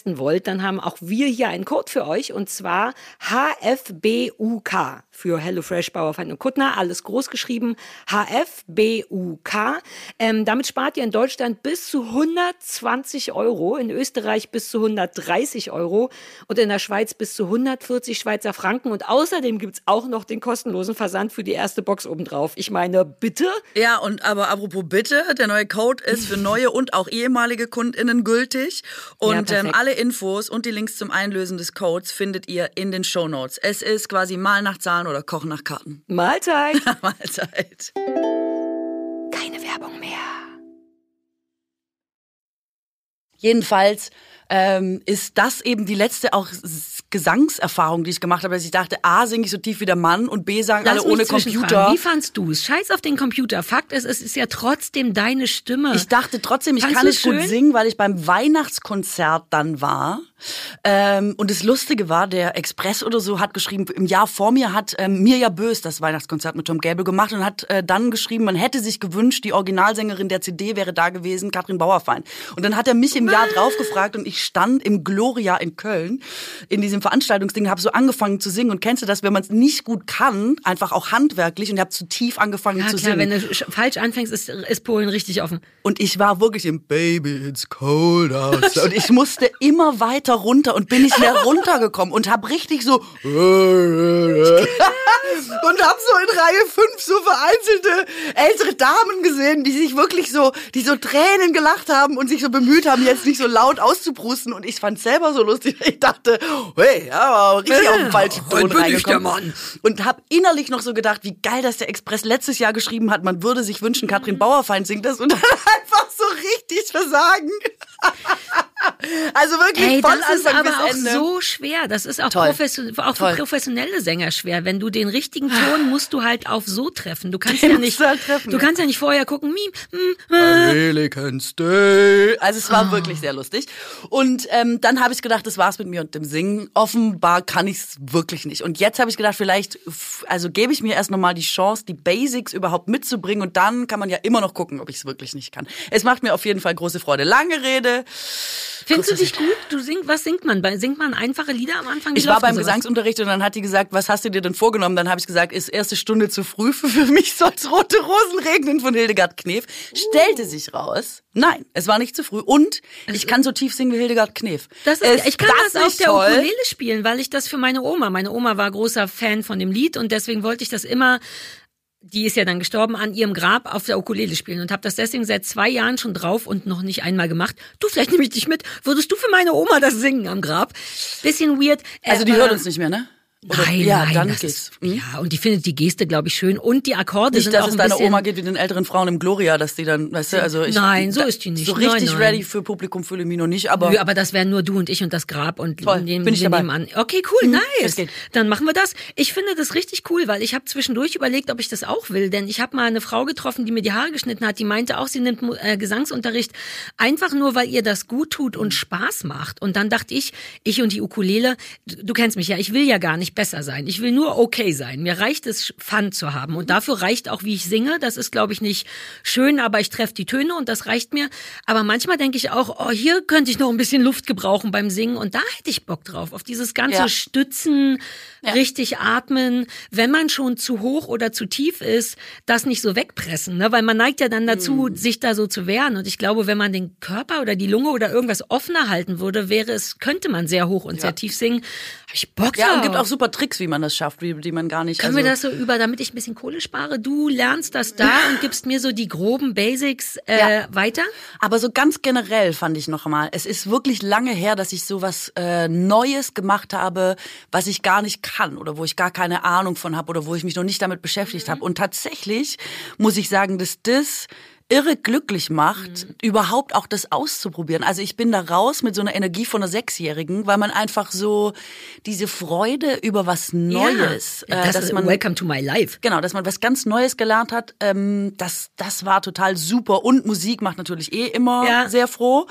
testen wollt, dann haben auch wir hier einen Code für euch und zwar HFBUK für HelloFresh Bauerfeind und Kuttner, alles groß geschrieben, HFBUK. Ähm, damit spart ihr in Deutschland bis zu 120 Euro, in Österreich bis zu 130 Euro und in der Schweiz bis zu 140 Schweizer Franken. Und außerdem gibt's auch noch den kostenlosen Versand für die erste Box obendrauf. Ich meine, bitte? Ja, und aber apropos bitte, der neue Code ist für neue und auch ehemalige KundInnen gültig. Und ja, ähm, alle Infos und die Links zum Einlösen des Codes findet ihr in den Show Notes. Es ist quasi mal nach Zahlen oder Kochen nach Karten. Mahlzeit. Mahlzeit. Keine Werbung mehr. Jedenfalls ähm, ist das eben die letzte auch Gesangserfahrung, die ich gemacht habe, dass ich dachte, A, singe ich so tief wie der Mann und B, sagen Lass alle ohne Computer. Wie fandst du es? Scheiß auf den Computer. Fakt ist, es ist ja trotzdem deine Stimme. Ich dachte trotzdem, ich Fandst kann es gut singen, weil ich beim Weihnachtskonzert dann war. Ähm, und das Lustige war, der Express oder so hat geschrieben, im Jahr vor mir hat ähm, Mirja Bös das Weihnachtskonzert mit Tom Gable gemacht und hat äh, dann geschrieben, man hätte sich gewünscht, die Originalsängerin der CD wäre da gewesen, Katrin Bauerfein. Und dann hat er mich im Jahr drauf gefragt und ich stand im Gloria in Köln in diesem Veranstaltungsding, habe so angefangen zu singen und kennst du das, wenn man es nicht gut kann, einfach auch handwerklich und ich habe zu tief angefangen ja, zu klar, singen. Wenn du falsch anfängst, ist, ist Polen richtig offen. Und ich war wirklich im Baby, it's cold outside. und ich musste immer weiter runter und bin nicht mehr runtergekommen und habe richtig so und habe so in Reihe 5 so vereinzelte ältere Damen gesehen, die sich wirklich so, die so Tränen gelacht haben und sich so bemüht haben, jetzt nicht so laut auszubrusten und ich fand selber so lustig. Ich dachte, hey, ja, aber richtig auf den falschen Ton reingekommen. Und habe innerlich noch so gedacht, wie geil, dass der Express letztes Jahr geschrieben hat, man würde sich wünschen, Katrin Bauerfeind singt das und dann einfach so richtig versagen. Also wirklich Ey, voll das ist aber auch Ende. so schwer. Das ist auch, profession auch für professionelle Sänger schwer. Wenn du den richtigen Ton musst du halt auf so treffen. Du kannst den ja nicht, halt treffen, du kannst ja nicht vorher gucken. Mim, äh. Also es war oh. wirklich sehr lustig. Und ähm, dann habe ich gedacht, das war's mit mir und dem Singen. Offenbar kann ich es wirklich nicht. Und jetzt habe ich gedacht, vielleicht, also gebe ich mir erst nochmal die Chance, die Basics überhaupt mitzubringen und dann kann man ja immer noch gucken, ob ich es wirklich nicht kann. Es macht mir auf jeden Fall große Freude. Lange Rede. Findest du dich gut? Du sing, was singt man? Singt man einfache Lieder am Anfang? Ich war beim Gesangsunterricht und dann hat die gesagt, was hast du dir denn vorgenommen? Dann habe ich gesagt, ist erste Stunde zu früh für, mich soll's rote Rosen regnen von Hildegard Knef. Stellte sich raus, nein, es war nicht zu früh und ich kann so tief singen wie Hildegard Knef. Das ist, ich kann das, das auf der toll? Ukulele spielen, weil ich das für meine Oma, meine Oma war großer Fan von dem Lied und deswegen wollte ich das immer die ist ja dann gestorben, an ihrem Grab auf der Ukulele spielen und habe das deswegen seit zwei Jahren schon drauf und noch nicht einmal gemacht. Du, vielleicht nehme ich dich mit. Würdest du für meine Oma das singen am Grab? Bisschen weird. Also die hört uns nicht mehr, ne? Oder, Nein, ja, nein, dann das geht's. ist, Hm? ja, und die findet die Geste, glaube ich, schön. Und die Akkorde Nicht, sind dass auch es ein deiner Oma geht wie den älteren Frauen im Gloria, dass die dann, weißt du, also ich. Nein, so ist die nicht. So richtig Nein, nein. ready für Publikum mich noch nicht, aber. Nö, aber das wären nur du und ich und das Grab und Toll, nehmen, bin ich dabei. nehmen an. Okay, cool, das nice. Dann machen wir das. Ich finde das richtig cool, weil ich habe zwischendurch überlegt, ob ich das auch will, denn ich habe mal eine Frau getroffen, die mir die Haare geschnitten hat, die meinte auch, sie nimmt äh, Gesangsunterricht einfach nur, weil ihr das gut tut und Spaß macht. Und dann dachte ich, ich und die Ukulele, du, du kennst mich ja, ich will ja gar nicht besser sein. Ich will nur okay sein. Mir reicht es, Fun zu haben. Und dafür reicht auch, wie ich singe. Das ist, glaube ich, nicht schön, aber ich treffe die Töne und das reicht mir. Aber manchmal denke ich auch, oh, hier könnte ich noch ein bisschen Luft gebrauchen beim Singen. Und da hätte ich Bock drauf. Auf dieses ganze Ja. Stützen, richtig atmen. Wenn man schon zu hoch oder zu tief ist, das nicht so wegpressen. Ne? Weil man neigt ja dann dazu, Mhm. sich da so zu wehren. Und ich glaube, wenn man den Körper oder die Lunge oder irgendwas offener halten würde, wäre es, könnte man sehr hoch und sehr tief singen. Ich Bock ja, und gibt auch super Tricks, wie man das schafft, wie, die man gar nicht. Können also, wir das so über, damit ich ein bisschen Kohle spare? Du lernst das da und gibst mir so die groben Basics äh, Ja. weiter? Aber so ganz generell fand ich noch mal, es ist wirklich lange her, dass ich so was äh, Neues gemacht habe, was ich gar nicht kann oder wo ich gar keine Ahnung von habe oder wo ich mich noch nicht damit beschäftigt habe. Und tatsächlich muss ich sagen, dass das irre glücklich macht, überhaupt auch das auszuprobieren. Also ich bin da raus mit so einer Energie von einer Sechsjährigen, weil man einfach so diese Freude über was Neues, Ja, äh, das dass ist man Welcome to my life. Genau, dass man was ganz Neues gelernt hat, ähm, das, das war total super. Und Musik macht natürlich eh immer Ja. sehr froh.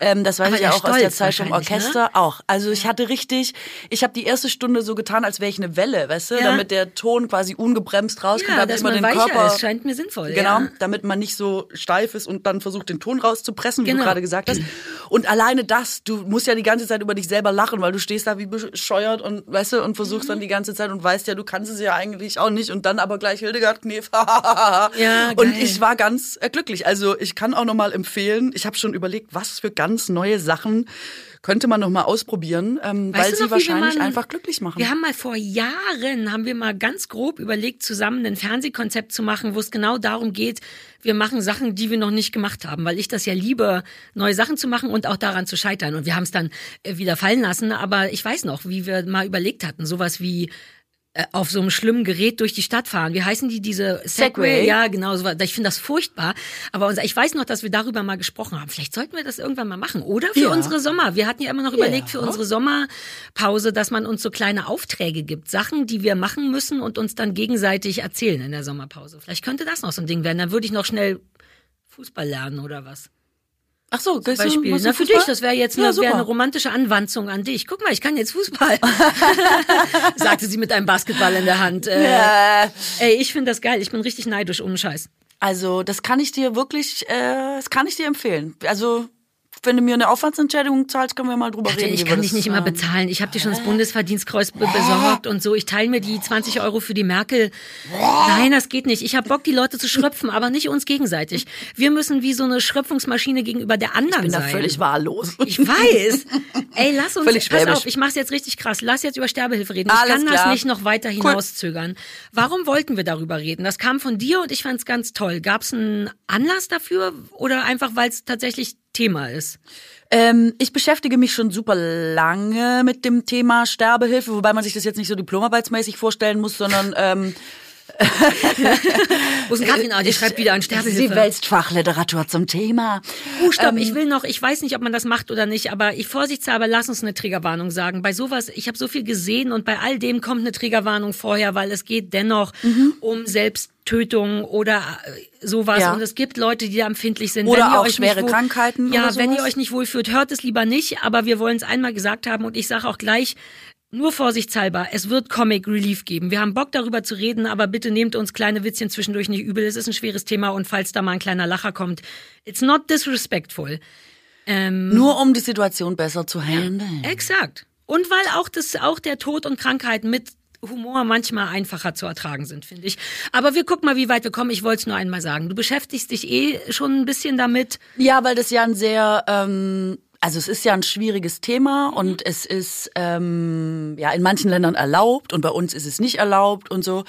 Ähm, das weiß Aber ich ja auch aus der Zeit vom ne? Orchester auch. Also ich hatte richtig, ich habe die erste Stunde so getan, als wäre ich eine Welle, weißt du, Ja. damit der Ton quasi ungebremst rauskommt, Ja, damit dass man den Körper ist, scheint mir sinnvoll. Genau, Ja. damit man nicht so steif ist und dann versucht, den Ton rauszupressen, wie Genau. du gerade gesagt hast. Und alleine das, du musst ja die ganze Zeit über dich selber lachen, weil du stehst da wie bescheuert und weißt du, und versuchst Mhm. dann die ganze Zeit und weißt ja, du kannst es ja eigentlich auch nicht und dann aber gleich Hildegard Knef. Ja, und ich war ganz äh, glücklich. Also ich kann auch noch mal empfehlen, ich habe schon überlegt, was für ganz neue Sachen könnte man noch mal ausprobieren, ähm, weil sie noch, wahrscheinlich mal- einfach glücklich machen. Wir haben mal vor Jahren, haben wir mal ganz grob überlegt, zusammen ein Fernsehkonzept zu machen, wo es genau darum geht, wir machen Sachen, die wir noch nicht gemacht haben, weil ich das ja liebe, neue Sachen zu machen und auch daran zu scheitern. Und wir haben es dann äh, wieder fallen lassen, aber ich weiß noch, wie wir mal überlegt hatten, sowas wie auf so einem schlimmen Gerät durch die Stadt fahren. Wie heißen die diese Segway? Segway? Ja, genau. So, ich finde das furchtbar. Aber unser, ich weiß noch, dass wir darüber mal gesprochen haben. Vielleicht sollten wir das irgendwann mal machen. Oder für Ja. unsere Sommer. Wir hatten ja immer noch überlegt für unsere Sommerpause, dass man uns so kleine Aufträge gibt. Sachen, die wir machen müssen und uns dann gegenseitig erzählen in der Sommerpause. Vielleicht könnte das noch so ein Ding werden. Dann würde ich noch schnell Fußball lernen oder was. Ach so, du, Beispiel. Na, für Fußball? dich, das wäre jetzt Ja, eine, wär super. eine romantische Anwanzung an dich. Guck mal, ich kann jetzt Fußball. Sagte sie mit einem Basketball in der Hand. Äh, Äh, Ey, ich finde das geil. Ich bin richtig neidisch, ohne Scheiß. Also, das kann ich dir wirklich, äh, das kann ich dir empfehlen. Also, wenn du mir eine Aufwandsentschädigung zahlst, können wir mal drüber Dachte, reden. ich kann das, dich nicht immer ähm, bezahlen. Ich habe dir schon das Bundesverdienstkreuz be besorgt und so. Ich teile mir die 20 Euro für die Merkel. Nein, das geht nicht. Ich habe Bock, die Leute zu schröpfen, aber nicht uns gegenseitig. Wir müssen wie so eine Schröpfungsmaschine gegenüber der anderen bin da sein. völlig wahllos. Ich weiß. Ey, lass uns, Völlig pass schwäbisch. auf, ich mach's jetzt richtig krass. Lass jetzt über Sterbehilfe reden. Ich Alles kann das klar. nicht noch weiter hinauszögern. Warum wollten wir darüber reden? Das kam von dir und ich fand's ganz toll. Gab's einen Anlass dafür oder einfach, weil es tatsächlich Thema ist? Ähm, ich beschäftige mich schon super lange mit dem Thema Sterbehilfe, wobei man sich das jetzt nicht so diplomarbeitsmäßig vorstellen muss, sondern ähm, Wo ist Katrin? Ah, die schreibt wieder an Sterbehilfe. Sie wälzt Fachliteratur zum Thema. Oh, stopp, Ähm, ich will noch, ich weiß nicht, ob man das macht oder nicht, aber ich vorsichtshalber lass uns eine Triggerwarnung sagen. Bei sowas, ich habe so viel gesehen und bei all dem kommt eine Triggerwarnung vorher, weil es geht dennoch Mhm. um Selbsttötung oder äh, sowas Ja. und es gibt Leute, die da empfindlich sind. Oder wenn ihr auch euch schwere wohl, Krankheiten Ja, wenn ihr euch nicht wohlfühlt, hört es lieber nicht, aber wir wollen es einmal gesagt haben und ich sage auch gleich, nur vorsichtshalber, es wird Comic Relief geben. Wir haben Bock darüber zu reden, aber bitte nehmt uns kleine Witzchen zwischendurch nicht übel. Es ist ein schweres Thema und falls da mal ein kleiner Lacher kommt, it's not disrespectful. Nur um die Situation besser zu handeln. Exakt. Und weil auch das, auch der Tod und Krankheit mit Humor manchmal einfacher zu ertragen sind, finde ich. Aber wir gucken mal, wie weit wir kommen. Ich wollte es nur einmal sagen. Du beschäftigst dich eh schon ein bisschen damit. Ja, weil das ja ein sehr, ähm, also es ist ja ein schwieriges Thema und es ist ähm, ja in manchen Ländern erlaubt und bei uns ist es nicht erlaubt und so.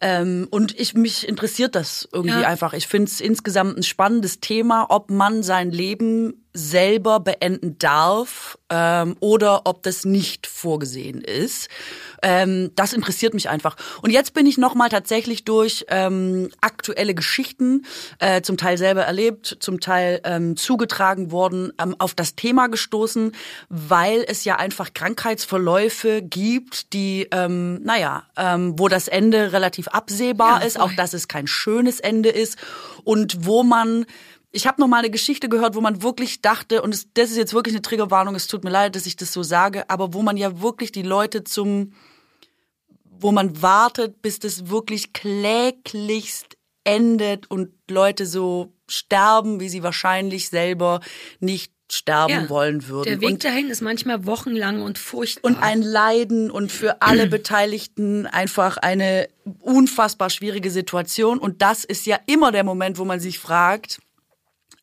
Ähm, und ich mich interessiert das irgendwie Ja. einfach. Ich finde es insgesamt ein spannendes Thema, ob man sein Leben selber beenden darf ähm, oder ob das nicht vorgesehen ist. Ähm, das interessiert mich einfach. Und jetzt bin ich nochmal tatsächlich durch ähm, aktuelle Geschichten, äh, zum Teil selber erlebt, zum Teil ähm, zugetragen worden, ähm, auf das Thema gestoßen, weil es ja einfach Krankheitsverläufe gibt, die, ähm, naja, ähm, wo das Ende relativ absehbar ja, ist, auch dass es kein schönes Ende ist und wo man ich habe noch mal eine Geschichte gehört, wo man wirklich dachte, und es, das ist jetzt wirklich eine Triggerwarnung, es tut mir leid, dass ich das so sage, aber wo man ja wirklich die Leute zum, wo man wartet, bis das wirklich kläglichst endet und Leute so sterben, wie sie wahrscheinlich selber nicht sterben ja, wollen würden. Der Weg und, dahin ist manchmal wochenlang und furchtbar. Und ein Leiden und für alle Beteiligten einfach eine unfassbar schwierige Situation. Und das ist ja immer der Moment, wo man sich fragt,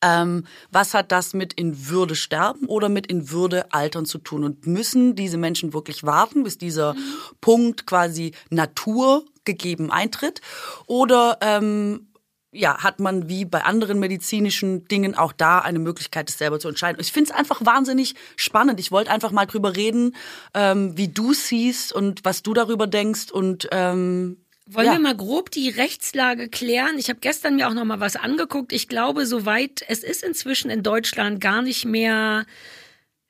ähm, was hat das mit in Würde sterben oder mit in Würde altern zu tun? Und müssen diese Menschen wirklich warten, bis dieser mhm. Punkt quasi Natur gegeben eintritt? Oder ähm, ja, hat man wie bei anderen medizinischen Dingen auch da eine Möglichkeit, es selber zu entscheiden. Ich finde es einfach wahnsinnig spannend. Ich wollte einfach mal drüber reden, ähm, wie du siehst und was du darüber denkst und ähm, wollen ja. wir mal grob die Rechtslage klären? Ich habe gestern mir auch noch mal was angeguckt. Ich glaube, soweit es ist inzwischen in Deutschland gar nicht mehr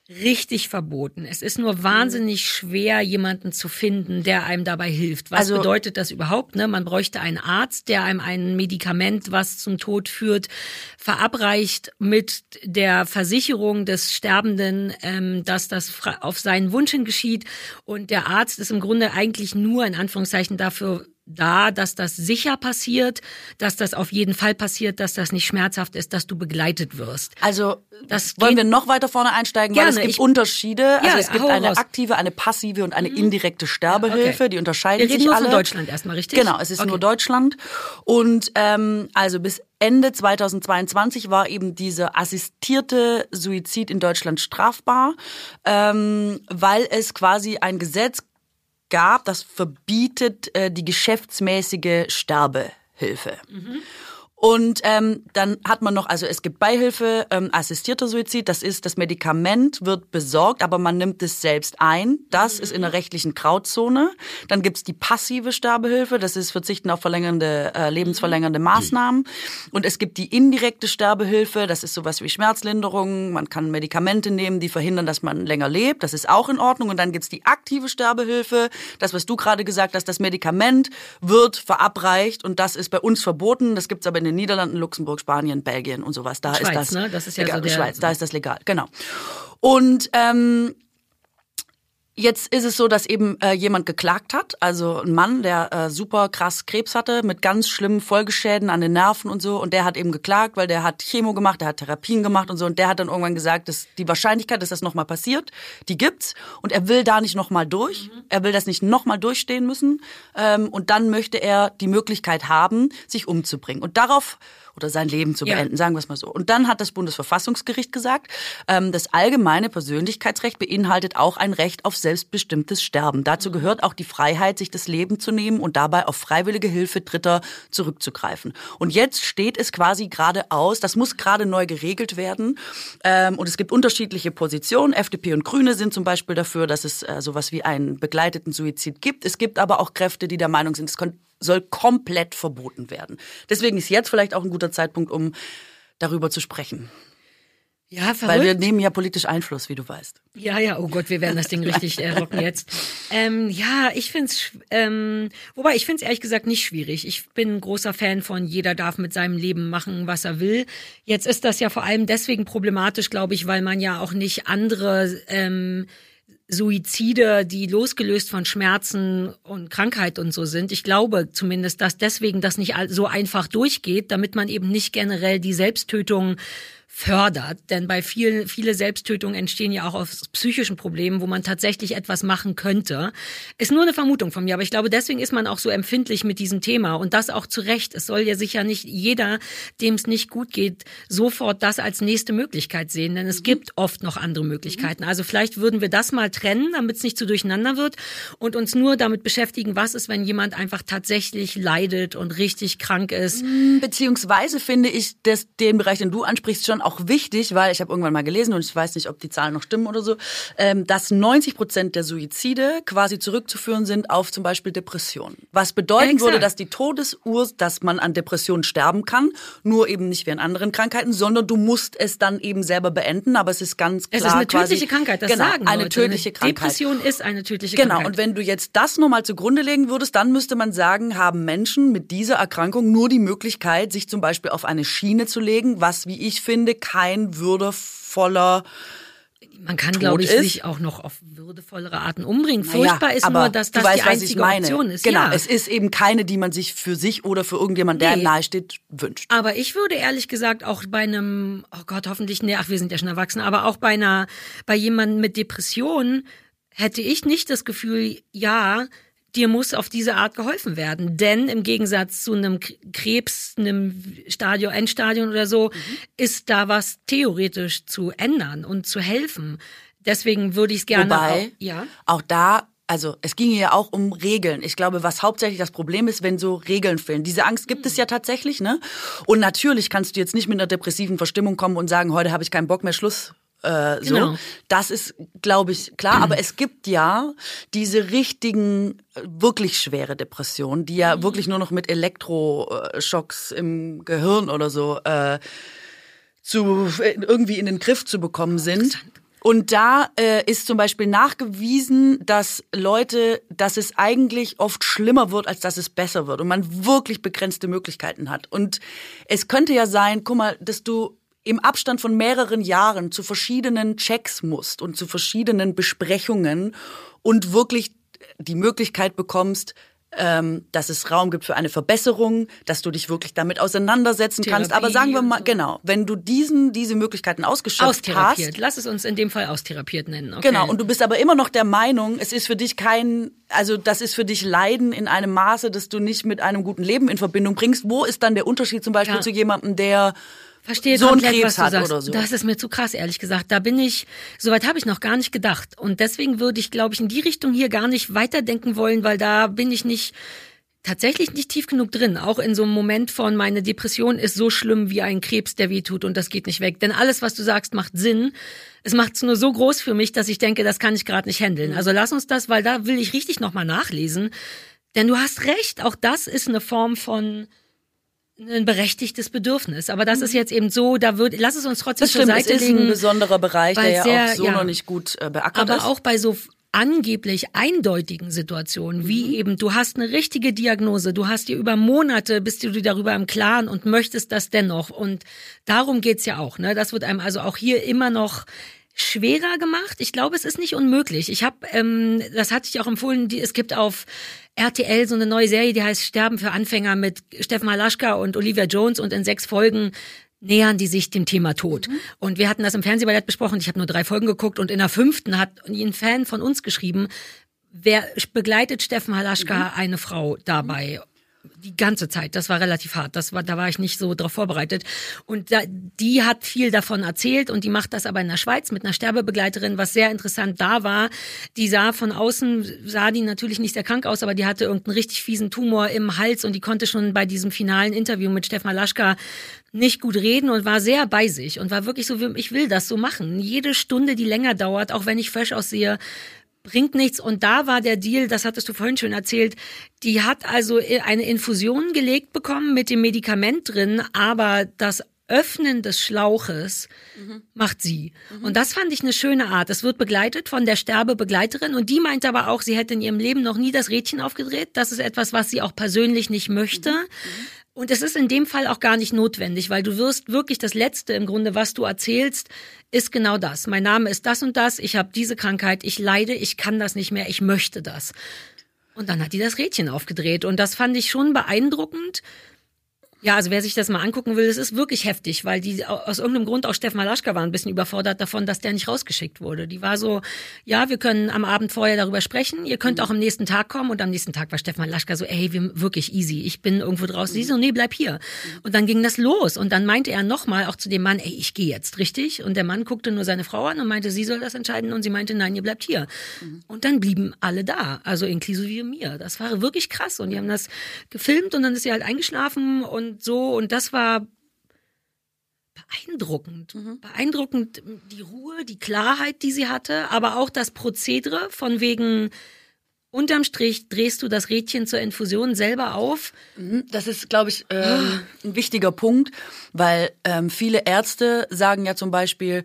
richtig verboten. Es ist nur wahnsinnig schwer, jemanden zu finden, der einem dabei hilft. Was also, bedeutet das überhaupt? Ne? Man bräuchte einen Arzt, der einem ein Medikament, was zum Tod führt, verabreicht mit der Versicherung des Sterbenden, ähm, dass das auf seinen Wunsch hin geschieht. Und der Arzt ist im Grunde eigentlich nur in Anführungszeichen dafür da, dass das sicher passiert, dass das auf jeden Fall passiert, dass das nicht schmerzhaft ist, dass du begleitet wirst. Also das wollen wir noch weiter vorne einsteigen, gerne. weil es gibt ich, Unterschiede. Also ja, es gibt eine raus. aktive, eine passive und eine mhm. indirekte Sterbehilfe. Okay. Die unterscheiden wir reden sich nur alle. von Deutschland erstmal, richtig? Genau, es ist okay. nur Deutschland. Und ähm, also bis Ende 2022 war eben dieser assistierte Suizid in Deutschland strafbar, ähm, weil es quasi ein Gesetz gab, das verbietet äh, die geschäftsmäßige Sterbehilfe. Mhm. Und ähm, dann hat man noch, also es gibt Beihilfe, ähm, assistierter Suizid, das ist, das Medikament wird besorgt, aber man nimmt es selbst ein. Das mhm. ist in der rechtlichen Grauzone. Dann gibt's die passive Sterbehilfe, das ist Verzichten auf verlängernde, äh, lebensverlängernde Maßnahmen. Und es gibt die indirekte Sterbehilfe, das ist sowas wie Schmerzlinderung, man kann Medikamente nehmen, die verhindern, dass man länger lebt, das ist auch in Ordnung. Und dann gibt's die aktive Sterbehilfe, das, was du gerade gesagt hast, das Medikament wird verabreicht und das ist bei uns verboten, das gibt's aber in den Niederlanden, Luxemburg, Spanien, Belgien und sowas. Da Schweiz, ist das. Ne? Das ist ja legal, so der Schweiz, da ist das legal, genau. Und ähm, Jetzt ist es so, dass eben äh, jemand geklagt hat, also ein Mann, der äh, super krass Krebs hatte, mit ganz schlimmen Folgeschäden an den Nerven und so. Und der hat eben geklagt, weil der hat Chemo gemacht, der hat Therapien gemacht und so. Und der hat dann irgendwann gesagt, dass die Wahrscheinlichkeit, dass das nochmal passiert, die gibt's. Und er will da nicht nochmal durch. Mhm. Er will das nicht nochmal durchstehen müssen. Ähm, und dann möchte er die Möglichkeit haben, sich umzubringen. Und darauf oder sein Leben zu beenden, ja. sagen wir es mal so. Und dann hat das Bundesverfassungsgericht gesagt, ähm, das allgemeine Persönlichkeitsrecht beinhaltet auch ein Recht auf selbstbestimmtes Sterben. Dazu gehört auch die Freiheit, sich das Leben zu nehmen und dabei auf freiwillige Hilfe Dritter zurückzugreifen. Und jetzt steht es quasi gerade aus, das muss gerade neu geregelt werden. Ähm, und es gibt unterschiedliche Positionen. FDP und Grüne sind zum Beispiel dafür, dass es äh, sowas wie einen begleiteten Suizid gibt. Es gibt aber auch Kräfte, die der Meinung sind, es soll komplett verboten werden. Deswegen ist jetzt vielleicht auch ein guter Zeitpunkt, um darüber zu sprechen. Ja, verrückt. Weil wir nehmen ja politisch Einfluss, wie du weißt. Ja, ja, oh Gott, wir werden das Ding richtig äh, rocken jetzt. Ähm, ja, ich find's, ähm, wobei ich find's ehrlich gesagt nicht schwierig. Ich bin ein großer Fan von jeder darf mit seinem Leben machen, was er will. Jetzt ist das ja vor allem deswegen problematisch, glaube ich, weil man ja auch nicht andere ähm, Suizide, die losgelöst von Schmerzen und Krankheit und so sind. Ich glaube zumindest, dass deswegen das nicht so einfach durchgeht, damit man eben nicht generell die Selbsttötung fördert. Denn bei vielen, viele Selbsttötungen entstehen ja auch aus psychischen Problemen, wo man tatsächlich etwas machen könnte. Ist nur eine Vermutung von mir, aber ich glaube, deswegen ist man auch so empfindlich mit diesem Thema und das auch zu Recht. Es soll ja sicher nicht jeder, dem es nicht gut geht, sofort das als nächste Möglichkeit sehen, denn es mhm. gibt oft noch andere Möglichkeiten. Also vielleicht würden wir das mal trennen, damit es nicht zu so durcheinander wird und uns nur damit beschäftigen, was ist, wenn jemand einfach tatsächlich leidet und richtig krank ist. Mm, beziehungsweise finde ich, dass den Bereich, den du ansprichst, schon auch wichtig, weil ich habe irgendwann mal gelesen und ich weiß nicht, ob die Zahlen noch stimmen oder so, ähm, dass 90 Prozent der Suizide quasi zurückzuführen sind auf zum Beispiel Depressionen. Was bedeuten Exakt. würde, dass die Todesuhr, dass man an Depressionen sterben kann, nur eben nicht wie an anderen Krankheiten, sondern du musst es dann eben selber beenden. Aber es ist ganz klar Es ist eine quasi, tödliche Krankheit, das genau, sagen eine Leute. tödliche Krankheit. Depression ist eine tödliche Genau, Krankheit. und wenn du jetzt das nochmal zugrunde legen würdest, dann müsste man sagen, haben Menschen mit dieser Erkrankung nur die Möglichkeit, sich zum Beispiel auf eine Schiene zu legen, was, wie ich finde, kein würdevoller Man kann, glaube ich, ist. sich auch noch auf würdevollere Arten umbringen. Naja, Furchtbar ist aber nur, dass das weißt, die einzige. Option ist. Genau, ja. es ist eben keine, die man sich für sich oder für irgendjemand, der Nee. nahesteht, wünscht. Aber ich würde ehrlich gesagt auch bei einem, oh Gott, hoffentlich, nee, ach, wir sind ja schon erwachsen, aber auch bei einer, bei jemandem mit Depressionen hätte ich nicht das Gefühl, ja, dir muss auf diese Art geholfen werden. Denn im Gegensatz zu einem Krebs, einem Stadion, Endstadion oder so, ist da was theoretisch zu ändern und zu helfen. Deswegen würde ich es gerne Wobei, auch, ja. auch da, also es ging ja auch um Regeln. Ich glaube, was hauptsächlich das Problem ist, wenn so Regeln fehlen. Diese Angst gibt es ja tatsächlich, ne? Und natürlich kannst du jetzt nicht mit einer depressiven Verstimmung kommen und sagen, heute habe ich keinen Bock mehr, Schluss. Äh, so. Genau. Das ist, glaube ich, klar. Aber es gibt ja diese richtigen, äh, wirklich schwere Depressionen, die Mhm. ja wirklich nur noch mit Elektroschocks im Gehirn oder so äh, zu äh, irgendwie in den Griff zu bekommen sind. Und da äh, ist zum Beispiel nachgewiesen, dass Leute, dass es eigentlich oft schlimmer wird, als dass es besser wird und man wirklich begrenzte Möglichkeiten hat. Und es könnte ja sein, guck mal, dass du im Abstand von mehreren Jahren zu verschiedenen Checks musst und zu verschiedenen Besprechungen und wirklich die Möglichkeit bekommst, ähm, dass es Raum gibt für eine Verbesserung, dass du dich wirklich damit auseinandersetzen kannst. Aber Therapie sagen wir mal, genau, wenn du diesen, diese Möglichkeiten ausgeschöpft Austherapiert. hast, Lass es uns in dem Fall austherapiert nennen. Okay. Genau, und du bist aber immer noch der Meinung, es ist für dich kein, also das ist für dich Leiden in einem Maße, das du nicht mit einem guten Leben in Verbindung bringst. Wo ist dann der Unterschied zum Beispiel Ja. zu jemandem, der Verstehe so komplett, Krebs was du hat sagst. oder so? Das ist mir zu krass, ehrlich gesagt. Da bin ich, soweit habe ich noch gar nicht gedacht. Und deswegen würde ich, glaube ich, in die Richtung hier gar nicht weiterdenken wollen, weil da bin ich nicht, tatsächlich nicht tief genug drin. Auch in so einem Moment von, meine Depression ist so schlimm wie ein Krebs, der weh tut und das geht nicht weg. Denn alles, was du sagst, macht Sinn. Es macht es nur so groß für mich, dass ich denke, das kann ich gerade nicht handeln. Also lass uns das, weil da will ich richtig nochmal nachlesen. Denn du hast recht, auch das ist eine Form von, ein berechtigtes Bedürfnis. Aber das ist jetzt eben so, da würde, lass es uns trotzdem das zur stimmt, es Seite ist legen. ein besonderer Bereich, der ja sehr- auch so ja. noch nicht gut äh, beackert aber ist. auch bei so angeblich eindeutigen Situationen, Mhm. wie eben, du hast eine richtige Diagnose, du hast dir über Monate, bist du dir darüber im Klaren und möchtest das dennoch. Und darum geht's ja auch. Ne? Das wird einem also auch hier immer noch schwerer gemacht. Ich glaube, es ist nicht unmöglich. Ich habe, ähm, das hatte ich auch empfohlen, die, es gibt auf RTL so eine neue Serie, die heißt Sterben für Anfänger mit Steffen Halaschka und Olivia Jones und in sechs Folgen nähern die sich dem Thema Tod. Und wir hatten das im Fernsehballett besprochen. Ich habe nur drei Folgen geguckt und in der fünften hat ein Fan von uns geschrieben, wer begleitet Steffen Halaschka eine Frau dabei? Die ganze Zeit. Das war relativ hart. Das war, da war ich nicht so drauf vorbereitet. Und da, die hat viel davon erzählt und die macht das aber in der Schweiz mit einer Sterbebegleiterin, was sehr interessant da war. Die sah von außen, sah die natürlich nicht sehr krank aus, aber die hatte irgendeinen richtig fiesen Tumor im Hals und die konnte schon bei diesem finalen Interview mit Stefan Laschka nicht gut reden und war sehr bei sich und war wirklich so, ich will das so machen. Jede Stunde, die länger dauert, auch wenn ich fresh aussehe, bringt nichts. Und da war der Deal, das hattest du vorhin schon erzählt, die hat also eine Infusion gelegt bekommen mit dem Medikament drin, aber das Öffnen des Schlauches macht sie. Und das fand ich eine schöne Art. Es wird begleitet von der Sterbebegleiterin und die meint aber auch, sie hätte in ihrem Leben noch nie das Rädchen aufgedreht. Das ist etwas, was sie auch persönlich nicht möchte. Und es ist in dem Fall auch gar nicht notwendig, weil du wirst wirklich das Letzte im Grunde, was du erzählst, ist genau das. Mein Name ist das und das, ich habe diese Krankheit, ich leide, ich kann das nicht mehr, ich möchte das. Und dann hat die das Rädchen aufgedreht und das fand ich schon beeindruckend. Ja, also wer sich das mal angucken will, es ist wirklich heftig, weil die aus irgendeinem Grund auch Steffen Malaschka war ein bisschen überfordert davon, dass der nicht rausgeschickt wurde. Die war so, ja, wir können am Abend vorher darüber sprechen, ihr könnt auch am nächsten Tag kommen und am nächsten Tag war Steffen Malaschka so, ey, wir wirklich easy, ich bin irgendwo draußen. Sie so, nee, bleib hier. Und dann ging das los und dann meinte er nochmal auch zu dem Mann, ey, ich gehe jetzt, richtig? Und der Mann guckte nur seine Frau an und meinte, sie soll das entscheiden und sie meinte, nein, ihr bleibt hier. Und dann blieben alle da, also inklusive mir. Das war wirklich krass und die haben das gefilmt und dann ist sie halt eingeschlafen und so und das war beeindruckend. Beeindruckend die Ruhe, die Klarheit, die sie hatte, aber auch das Prozedere von wegen unterm Strich drehst du das Rädchen zur Infusion selber auf. Das ist, glaube ich, ähm, ein wichtiger Punkt, weil ähm, viele Ärzte sagen ja zum Beispiel,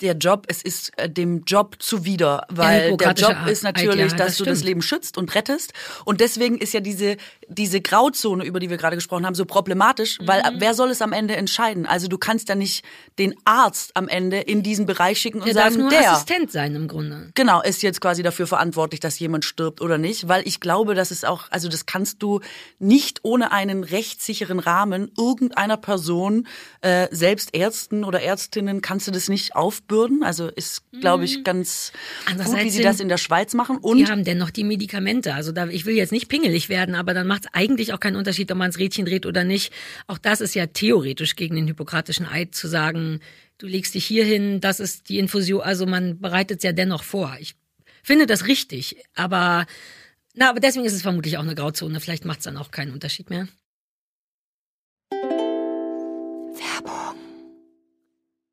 der Job, es ist äh, dem Job zuwider, weil der Job ist Art, natürlich, ja, dass das du das stimmt. Leben schützt und rettest. Und deswegen ist ja diese, diese Grauzone, über die wir gerade gesprochen haben, so problematisch, weil Mhm. wer soll es am Ende entscheiden? Also du kannst ja nicht den Arzt am Ende in diesen Bereich schicken und Der darf sagen, nur der Assistent sein im Grunde. genau, ist jetzt quasi dafür verantwortlich, dass jemand stirbt oder nicht, weil ich glaube, das ist auch, also das kannst du nicht ohne einen rechtssicheren Rahmen irgendeiner Person, äh, selbst Ärzten oder Ärztinnen, kannst du das nicht aufbürden. Also ist, glaube ich, ganz gut, wie sie das in der Schweiz machen. Die Und haben dennoch die Medikamente. Also da, ich will jetzt nicht pingelig werden, aber dann macht es eigentlich auch keinen Unterschied, ob man das Rädchen dreht oder nicht. Auch das ist ja theoretisch gegen den hippokratischen Eid zu sagen, du legst dich hier hin, das ist die Infusion. Also man bereitet es ja dennoch vor. Ich finde das richtig, aber na, aber deswegen ist es vermutlich auch eine Grauzone. Vielleicht macht es dann auch keinen Unterschied mehr.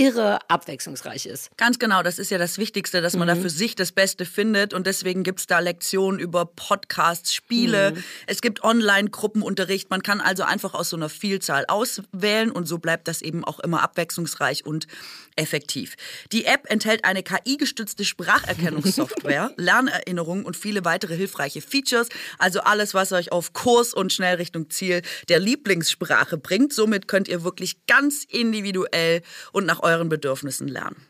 irre abwechslungsreich ist. Ganz genau, das ist ja das Wichtigste, dass man da für sich das Beste findet. Und deswegen gibt's da Lektionen über Podcasts, Spiele, es gibt Online-Gruppenunterricht, man kann also einfach aus so einer Vielzahl auswählen. Und so bleibt das eben auch immer abwechslungsreich und effektiv. Die App enthält eine KI-gestützte Spracherkennungssoftware, Lernerinnerungen und viele weitere hilfreiche Features, also alles, was euch auf Kurs und schnell Richtung Ziel der Lieblingssprache bringt. Somit könnt ihr wirklich ganz individuell und nach euren Bedürfnissen lernen.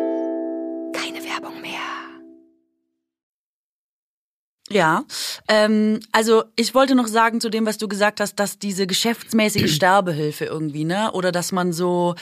Ja, ähm, also ich wollte noch sagen zu dem, was du gesagt hast, dass diese geschäftsmäßige Sterbehilfe irgendwie, ne, oder dass man so,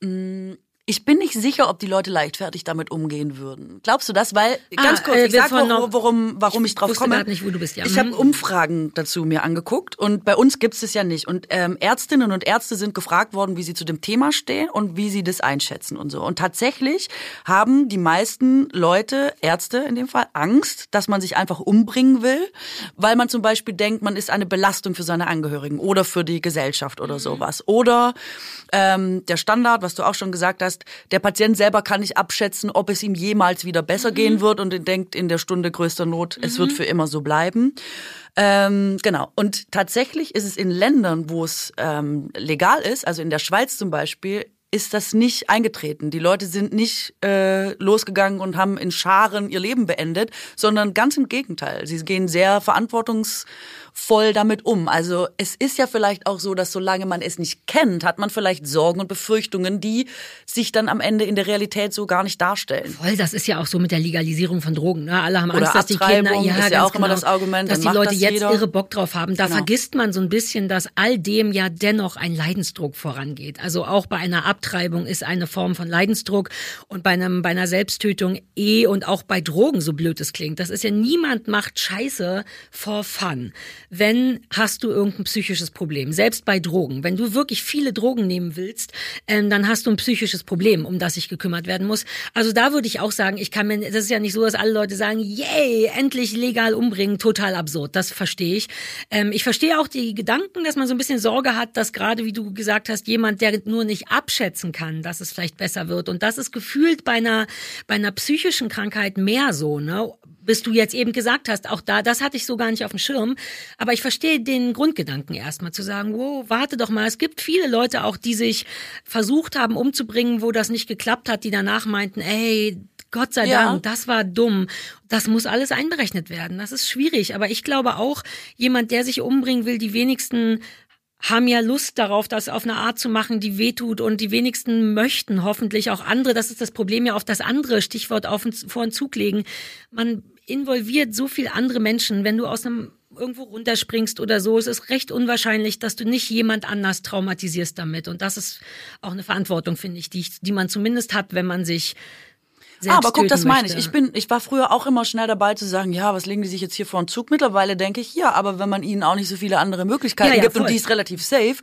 mh, ich bin nicht sicher, ob die Leute leichtfertig damit umgehen würden. Glaubst du das? Weil ganz Ah, kurz, äh, ich sag, warum, warum, warum ich, drauf wusste komme. nicht, wo du bist, ja. Ich habe Mhm. Umfragen dazu mir angeguckt und bei uns gibt's es ja nicht. Und ähm, Ärztinnen und Ärzte sind gefragt worden, wie sie zu dem Thema stehen und wie sie das einschätzen und so. Und tatsächlich haben die meisten Leute, Ärzte in dem Fall, Angst, dass man sich einfach umbringen will, weil man zum Beispiel denkt, man ist eine Belastung für seine Angehörigen oder für die Gesellschaft oder sowas. Oder ähm, der Standard, was du auch schon gesagt hast, heißt, der Patient selber kann nicht abschätzen, ob es ihm jemals wieder besser mhm. gehen wird und denkt in der Stunde größter Not, mhm. es wird mhm. für immer so bleiben. Ähm, genau. Und tatsächlich ist es in Ländern, wo es ähm, legal ist, also in der Schweiz zum Beispiel, ist das nicht eingetreten. Die Leute sind nicht äh, losgegangen und haben in Scharen ihr Leben beendet, sondern ganz im Gegenteil. Sie gehen sehr verantwortungs voll damit um. Also es ist ja vielleicht auch so, dass solange man es nicht kennt, hat man vielleicht Sorgen und Befürchtungen, die sich dann am Ende in der Realität so gar nicht darstellen. Voll, das ist ja auch so mit der Legalisierung von Drogen. Ne? Alle haben Angst, Oder dass die Kinder, ja, ist ja auch genau, immer das Argument, dass die Leute das jetzt jeder. irre Bock drauf haben. Da genau. vergisst man so ein bisschen, dass all dem ja dennoch ein Leidensdruck vorangeht. Also auch bei einer Abtreibung ist eine Form von Leidensdruck und bei einem bei einer Selbsttötung eh und auch bei Drogen, so blöd es klingt. Das ist ja niemand macht Scheiße for fun wenn hast du irgendein psychisches Problem. Selbst bei Drogen. Wenn du wirklich viele Drogen nehmen willst, ähm, dann hast du ein psychisches Problem, um das sich gekümmert werden muss. Also da würde ich auch sagen, ich kann mir, das ist ja nicht so, dass alle Leute sagen, yay, endlich legal umbringen, total absurd. Das verstehe ich. Ähm, ich verstehe auch die Gedanken, dass man so ein bisschen Sorge hat, dass gerade, wie du gesagt hast, jemand, der nur nicht abschätzen kann, dass es vielleicht besser wird. Und das ist gefühlt bei einer, bei einer psychischen Krankheit mehr so, ne? Bis du jetzt eben gesagt hast, auch da, das hatte ich so gar nicht auf dem Schirm. Aber ich verstehe den Grundgedanken erstmal zu sagen, wow, warte doch mal. Es gibt viele Leute auch, die sich versucht haben umzubringen, wo das nicht geklappt hat, die danach meinten, ey, Gott sei ja. Dank, das war dumm. Das muss alles einberechnet werden. Das ist schwierig. Aber ich glaube auch, jemand, der sich umbringen will, die wenigsten haben ja Lust darauf, das auf eine Art zu machen, die wehtut und die wenigsten möchten hoffentlich auch andere. Das ist das Problem ja auf das andere Stichwort auf und, vor und Zug legen. Man involviert so viel andere Menschen. Wenn du aus einem irgendwo runterspringst oder so, es ist recht unwahrscheinlich, dass du nicht jemand anders traumatisierst damit. Und das ist auch eine Verantwortung, finde ich, die, die man zumindest hat, wenn man sich Ah, aber guck, das meine ich. Ich bin, ich war früher auch immer schnell dabei zu sagen, ja, was legen die sich jetzt hier vor einen Zug? Mittlerweile denke ich, ja, aber wenn man ihnen auch nicht so viele andere Möglichkeiten ja, ja, gibt voll. und die ist relativ safe,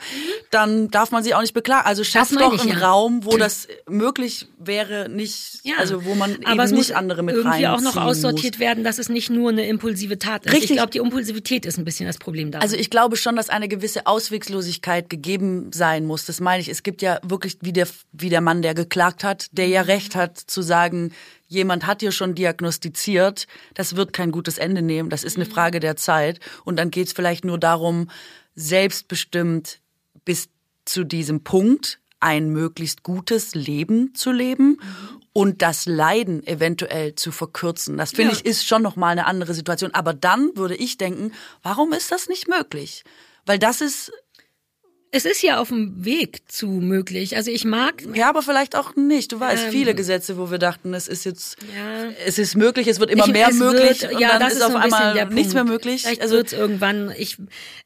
dann darf man sie auch nicht beklagen. Also schaff doch einen ja. Raum, wo das möglich wäre, nicht, also wo man aber eben nicht andere mit irgendwie auch noch aussortiert muss. werden, dass es nicht nur eine impulsive Tat ist. Richtig. Ich glaube, die Impulsivität ist ein bisschen das Problem da. Also ich glaube schon, dass eine gewisse Auswegslosigkeit gegeben sein muss. Das meine ich. Es gibt ja wirklich, wie der, wie der Mann, der geklagt hat, der ja Recht hat zu sagen, jemand hat dir schon diagnostiziert, das wird kein gutes Ende nehmen, das ist eine mhm. Frage der Zeit. Und dann geht es vielleicht nur darum, selbstbestimmt bis zu diesem Punkt ein möglichst gutes Leben zu leben mhm. und das Leiden eventuell zu verkürzen. Das finde ja. ich ist schon noch mal eine andere Situation. Aber dann würde ich denken, warum ist das nicht möglich? Weil das ist es ist ja auf dem Weg zu möglich. Also ich mag. Ja, aber vielleicht auch nicht. Du weißt, ähm, viele Gesetze, wo wir dachten, es ist jetzt, ja. es ist möglich, es wird immer ich, mehr möglich. Wird, ja, das ist, ist auf einmal nichts mehr möglich. Vielleicht also wird's irgendwann. Ich,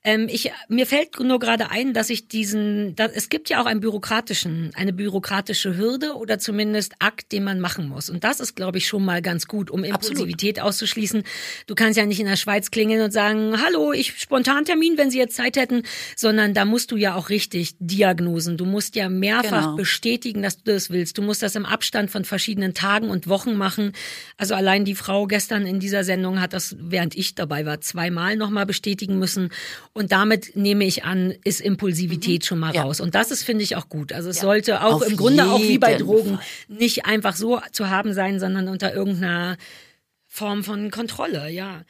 ähm, ich, mir fällt nur gerade ein, dass ich diesen, da, es gibt ja auch einen bürokratischen, eine bürokratische Hürde oder zumindest Akt, den man machen muss. Und das ist, glaube ich, schon mal ganz gut, um Impulsivität Absolut. auszuschließen. Du kannst ja nicht in der Schweiz klingeln und sagen, hallo, ich spontan Termin, wenn Sie jetzt Zeit hätten, sondern da musst du ja auch richtig Diagnosen. Du musst ja mehrfach genau. bestätigen, dass du das willst. Du musst das im Abstand von verschiedenen Tagen und Wochen machen. Also allein die Frau gestern in dieser Sendung hat das, während ich dabei war, zweimal nochmal bestätigen müssen. Und damit nehme ich an, ist Impulsivität mhm. schon mal ja. raus. Und das ist, finde ich, auch gut. Also es ja. sollte auch Auf im Grunde auch wie bei Drogen Fall. nicht einfach so zu haben sein, sondern unter irgendeiner Form von Kontrolle, ja.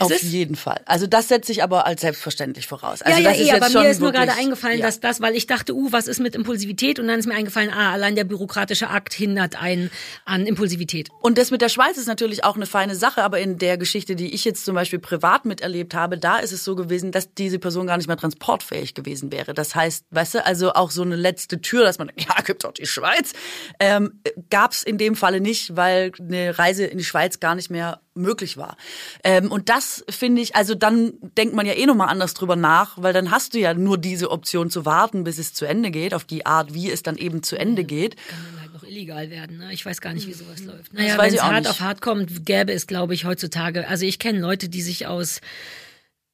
Auf jeden Fall. Also das setze ich aber als selbstverständlich voraus. Also ja, ja, eh, aber mir ist nur gerade eingefallen, ja. dass das, weil ich dachte, uh, was ist mit Impulsivität? Und dann ist mir eingefallen, ah, allein der bürokratische Akt hindert einen an Impulsivität. Und das mit der Schweiz ist natürlich auch eine feine Sache, aber in der Geschichte, die ich jetzt zum Beispiel privat miterlebt habe, da ist es so gewesen, dass diese Person gar nicht mehr transportfähig gewesen wäre. Das heißt, weißt du, also auch so eine letzte Tür, dass man, ja, gibt doch die Schweiz, ähm, gab es in dem Falle nicht, weil eine Reise in die Schweiz gar nicht mehr möglich war. Ähm, und das finde ich, also dann denkt man ja eh nochmal anders drüber nach, weil dann hast du ja nur diese Option zu warten, bis es zu Ende geht, auf die Art, wie es dann eben zu Ende geht. Kann dann halt noch illegal werden. Ne? Ich weiß gar nicht, wie sowas läuft. Naja, wenn es hart nicht. auf hart kommt, gäbe es, glaube ich, heutzutage. Also ich kenne Leute, die sich aus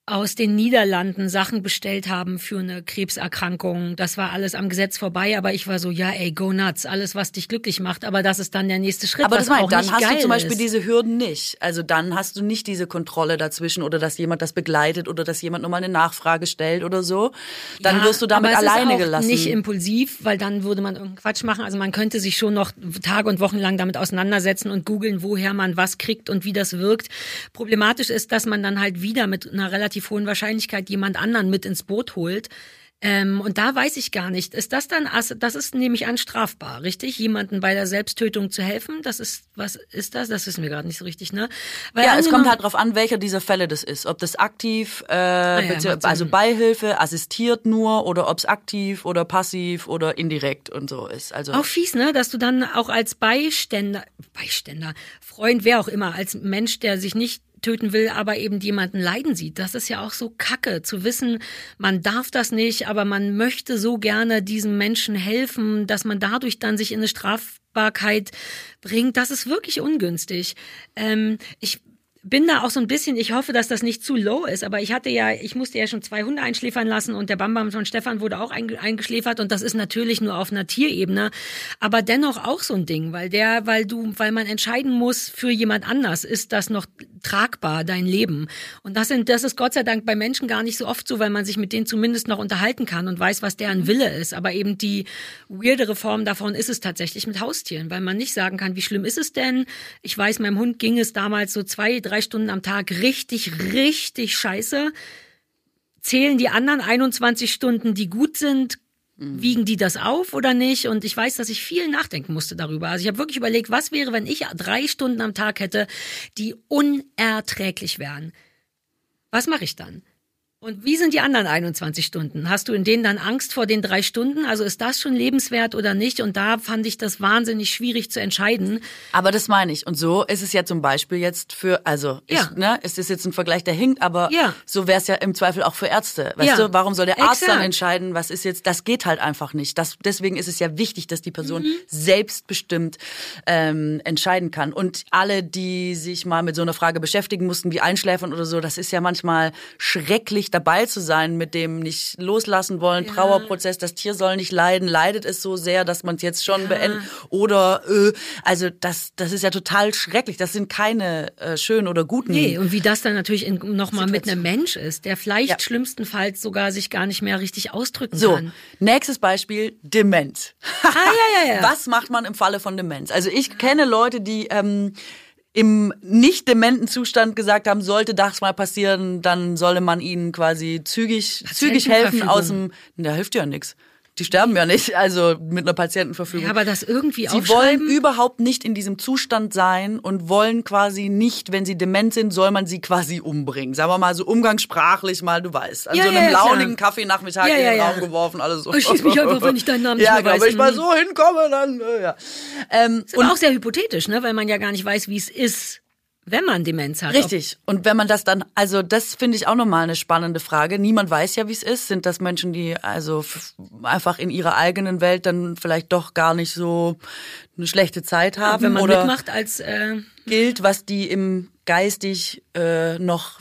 aus den Niederlanden Sachen bestellt haben für eine Krebserkrankung. Das war alles am Gesetz vorbei, aber ich war so, ja, ey, go nuts, alles, was dich glücklich macht. Aber das ist dann der nächste Schritt. Aber das meine, dann hast du zum Beispiel ist. diese Hürden nicht. Also dann hast du nicht diese Kontrolle dazwischen oder dass jemand das begleitet oder dass jemand nochmal eine Nachfrage stellt oder so. Dann ja, wirst du damit aber es alleine ist auch gelassen. Nicht impulsiv, weil dann würde man irgendeinen Quatsch machen. Also man könnte sich schon noch Tage und Wochen lang damit auseinandersetzen und googeln, woher man was kriegt und wie das wirkt. Problematisch ist, dass man dann halt wieder mit einer relativ hohen Wahrscheinlichkeit jemand anderen mit ins Boot holt. Ähm, und da weiß ich gar nicht, ist das dann, das ist nämlich an strafbar, richtig? Jemanden bei der Selbsttötung zu helfen, das ist, was ist das? Das wissen wir gerade nicht so richtig, ne? Weil ja, es kommt halt drauf an, welcher dieser Fälle das ist. Ob das aktiv, äh, ah ja, also Beihilfe, assistiert nur oder ob es aktiv oder passiv oder indirekt und so ist. Also auch fies, ne? Dass du dann auch als Beiständer, Beiständer, Freund, wer auch immer, als Mensch, der sich nicht töten will, aber eben jemanden leiden sieht. Das ist ja auch so kacke, zu wissen, man darf das nicht, aber man möchte so gerne diesem Menschen helfen, dass man dadurch dann sich in eine Strafbarkeit bringt. Das ist wirklich ungünstig. Ähm, ich bin da auch so ein bisschen, ich hoffe, dass das nicht zu low ist, aber ich hatte ja, ich musste ja schon zwei Hunde einschläfern lassen und der Bambam von Stefan wurde auch eingeschläfert und das ist natürlich nur auf einer Tierebene, aber dennoch auch so ein Ding, weil der, weil du, weil man entscheiden muss für jemand anders, ist das noch tragbar, dein Leben. Und das sind, das ist Gott sei Dank bei Menschen gar nicht so oft so, weil man sich mit denen zumindest noch unterhalten kann und weiß, was deren Wille ist. Aber eben die weirdere Form davon ist es tatsächlich mit Haustieren, weil man nicht sagen kann, wie schlimm ist es denn? Ich weiß, meinem Hund ging es damals so zwei, drei Stunden am Tag richtig, richtig scheiße. Zählen die anderen 21 Stunden, die gut sind, wiegen die das auf oder nicht? Und ich weiß, dass ich viel nachdenken musste darüber. Also ich habe wirklich überlegt, was wäre, wenn ich drei Stunden am Tag hätte, die unerträglich wären. Was mache ich dann? Und wie sind die anderen 21 Stunden? Hast du in denen dann Angst vor den drei Stunden? Also ist das schon lebenswert oder nicht? Und da fand ich das wahnsinnig schwierig zu entscheiden. Aber das meine ich. Und so ist es ja zum Beispiel jetzt für, also ja. ich, ne, es ist jetzt ein Vergleich, der hinkt, aber ja. so wäre es ja im Zweifel auch für Ärzte. Weißt ja. du, warum soll der Arzt Exakt. dann entscheiden, was ist jetzt, das geht halt einfach nicht. Das, deswegen ist es ja wichtig, dass die Person mhm. selbstbestimmt ähm, entscheiden kann. Und alle, die sich mal mit so einer Frage beschäftigen mussten, wie Einschläfern oder so, das ist ja manchmal schrecklich dabei zu sein mit dem nicht loslassen wollen, ja. Trauerprozess, das Tier soll nicht leiden, leidet es so sehr, dass man es jetzt schon ja. beendet oder äh, also das das ist ja total schrecklich, das sind keine äh, schönen oder guten Nee, und wie das dann natürlich nochmal mit einem Mensch ist, der vielleicht ja. schlimmstenfalls sogar sich gar nicht mehr richtig ausdrücken so, kann. So, nächstes Beispiel, Demenz. ah, ja, ja, ja. Was macht man im Falle von Demenz? Also ich kenne Leute, die ähm, im nicht dementen Zustand gesagt haben, sollte das mal passieren, dann solle man ihnen quasi zügig, zügig helfen aus dem, da hilft ja nichts. Die sterben ja nicht, also mit einer Patientenverfügung. Ja, aber das irgendwie Sie wollen überhaupt nicht in diesem Zustand sein und wollen quasi nicht, wenn sie dement sind, soll man sie quasi umbringen. Sagen wir mal so umgangssprachlich mal, du weißt. An ja, so einem ja, launigen klar. Kaffeenachmittag ja, in den Raum geworfen, alles so. Ich schieß mich einfach, wenn ich deinen Namen nicht ja, mehr weiß. Ja, wenn ich mal so hinkomme, dann, äh, ja. Ähm, ist und auch sehr hypothetisch, ne, weil man ja gar nicht weiß, wie es ist wenn man Demenz hat. Richtig. Und wenn man das dann, also das finde ich auch nochmal eine spannende Frage. Niemand weiß ja, wie es ist. Sind das Menschen, die also einfach in ihrer eigenen Welt dann vielleicht doch gar nicht so eine schlechte Zeit haben? Ja, wenn man oder mitmacht als äh gilt, was die im geistig äh, noch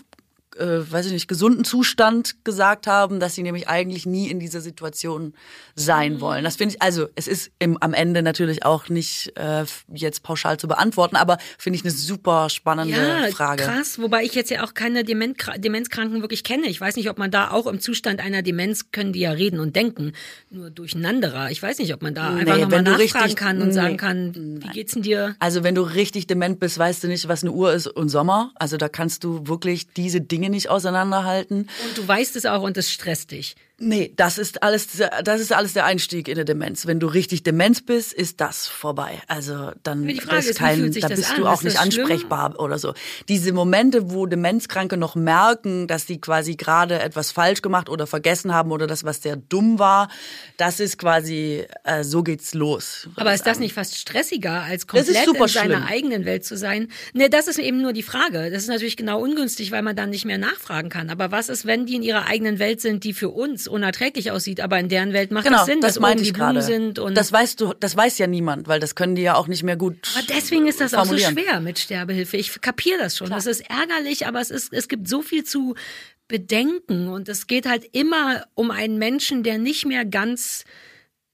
äh, weiß ich nicht, gesunden Zustand gesagt haben, dass sie nämlich eigentlich nie in dieser Situation sein mhm. wollen. Das finde ich, also es ist im, am Ende natürlich auch nicht äh, jetzt pauschal zu beantworten, aber finde ich eine super spannende ja, Frage. Krass, wobei ich jetzt ja auch keine Dement Demenzkranken wirklich kenne. Ich weiß nicht, ob man da auch im Zustand einer Demenz können die ja reden und denken, nur durcheinanderer. Ich weiß nicht, ob man da nee, einfach nochmal nachfragen richtig, kann und nee, sagen kann, wie geht's denn dir? Also wenn du richtig dement bist, weißt du nicht, was eine Uhr ist und Sommer. Also da kannst du wirklich diese Dinge nicht auseinanderhalten. Und du weißt es auch und es stresst dich. Nee, das ist alles, das ist alles der Einstieg in der Demenz. Wenn du richtig Demenz bist, ist das vorbei. Also dann ist kein, da bist du auch nicht ansprechbar schlimm? oder so. Diese Momente, wo Demenzkranke noch merken, dass sie quasi gerade etwas falsch gemacht oder vergessen haben oder das, was sehr dumm war, das ist quasi, äh, so geht's los. Aber ist das nicht fast stressiger, als komplett in seiner eigenen Welt zu sein? Nee, das ist eben nur die Frage. Das ist natürlich genau ungünstig, weil man dann nicht mehr nachfragen kann. Aber was ist, wenn die in ihrer eigenen Welt sind, die für uns unerträglich aussieht, aber in deren Welt macht Genau, das Sinn, das dass meinte oben die ich Blumen sind und Das weißt du, das weiß ja niemand, weil das können die ja auch nicht mehr gut. aber deswegen ist das auch so schwer mit Sterbehilfe. Ich kapiere das schon. Das ist ärgerlich, aber es ist, es gibt so viel zu bedenken und es geht halt immer um einen Menschen, der nicht mehr ganz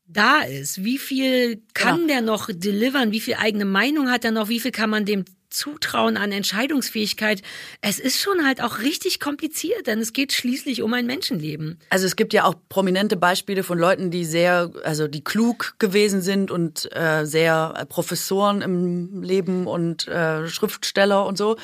da ist. Wie viel kann Genau. der noch delivern? Wie viel eigene Meinung hat er noch? Wie viel kann man dem zutrauen an Entscheidungsfähigkeit? Es ist schon halt auch richtig kompliziert, denn es geht schließlich um ein Menschenleben. Also es gibt ja auch prominente Beispiele von Leuten, die sehr, also die klug gewesen sind und äh, sehr Professoren im Leben und äh, Schriftsteller und so,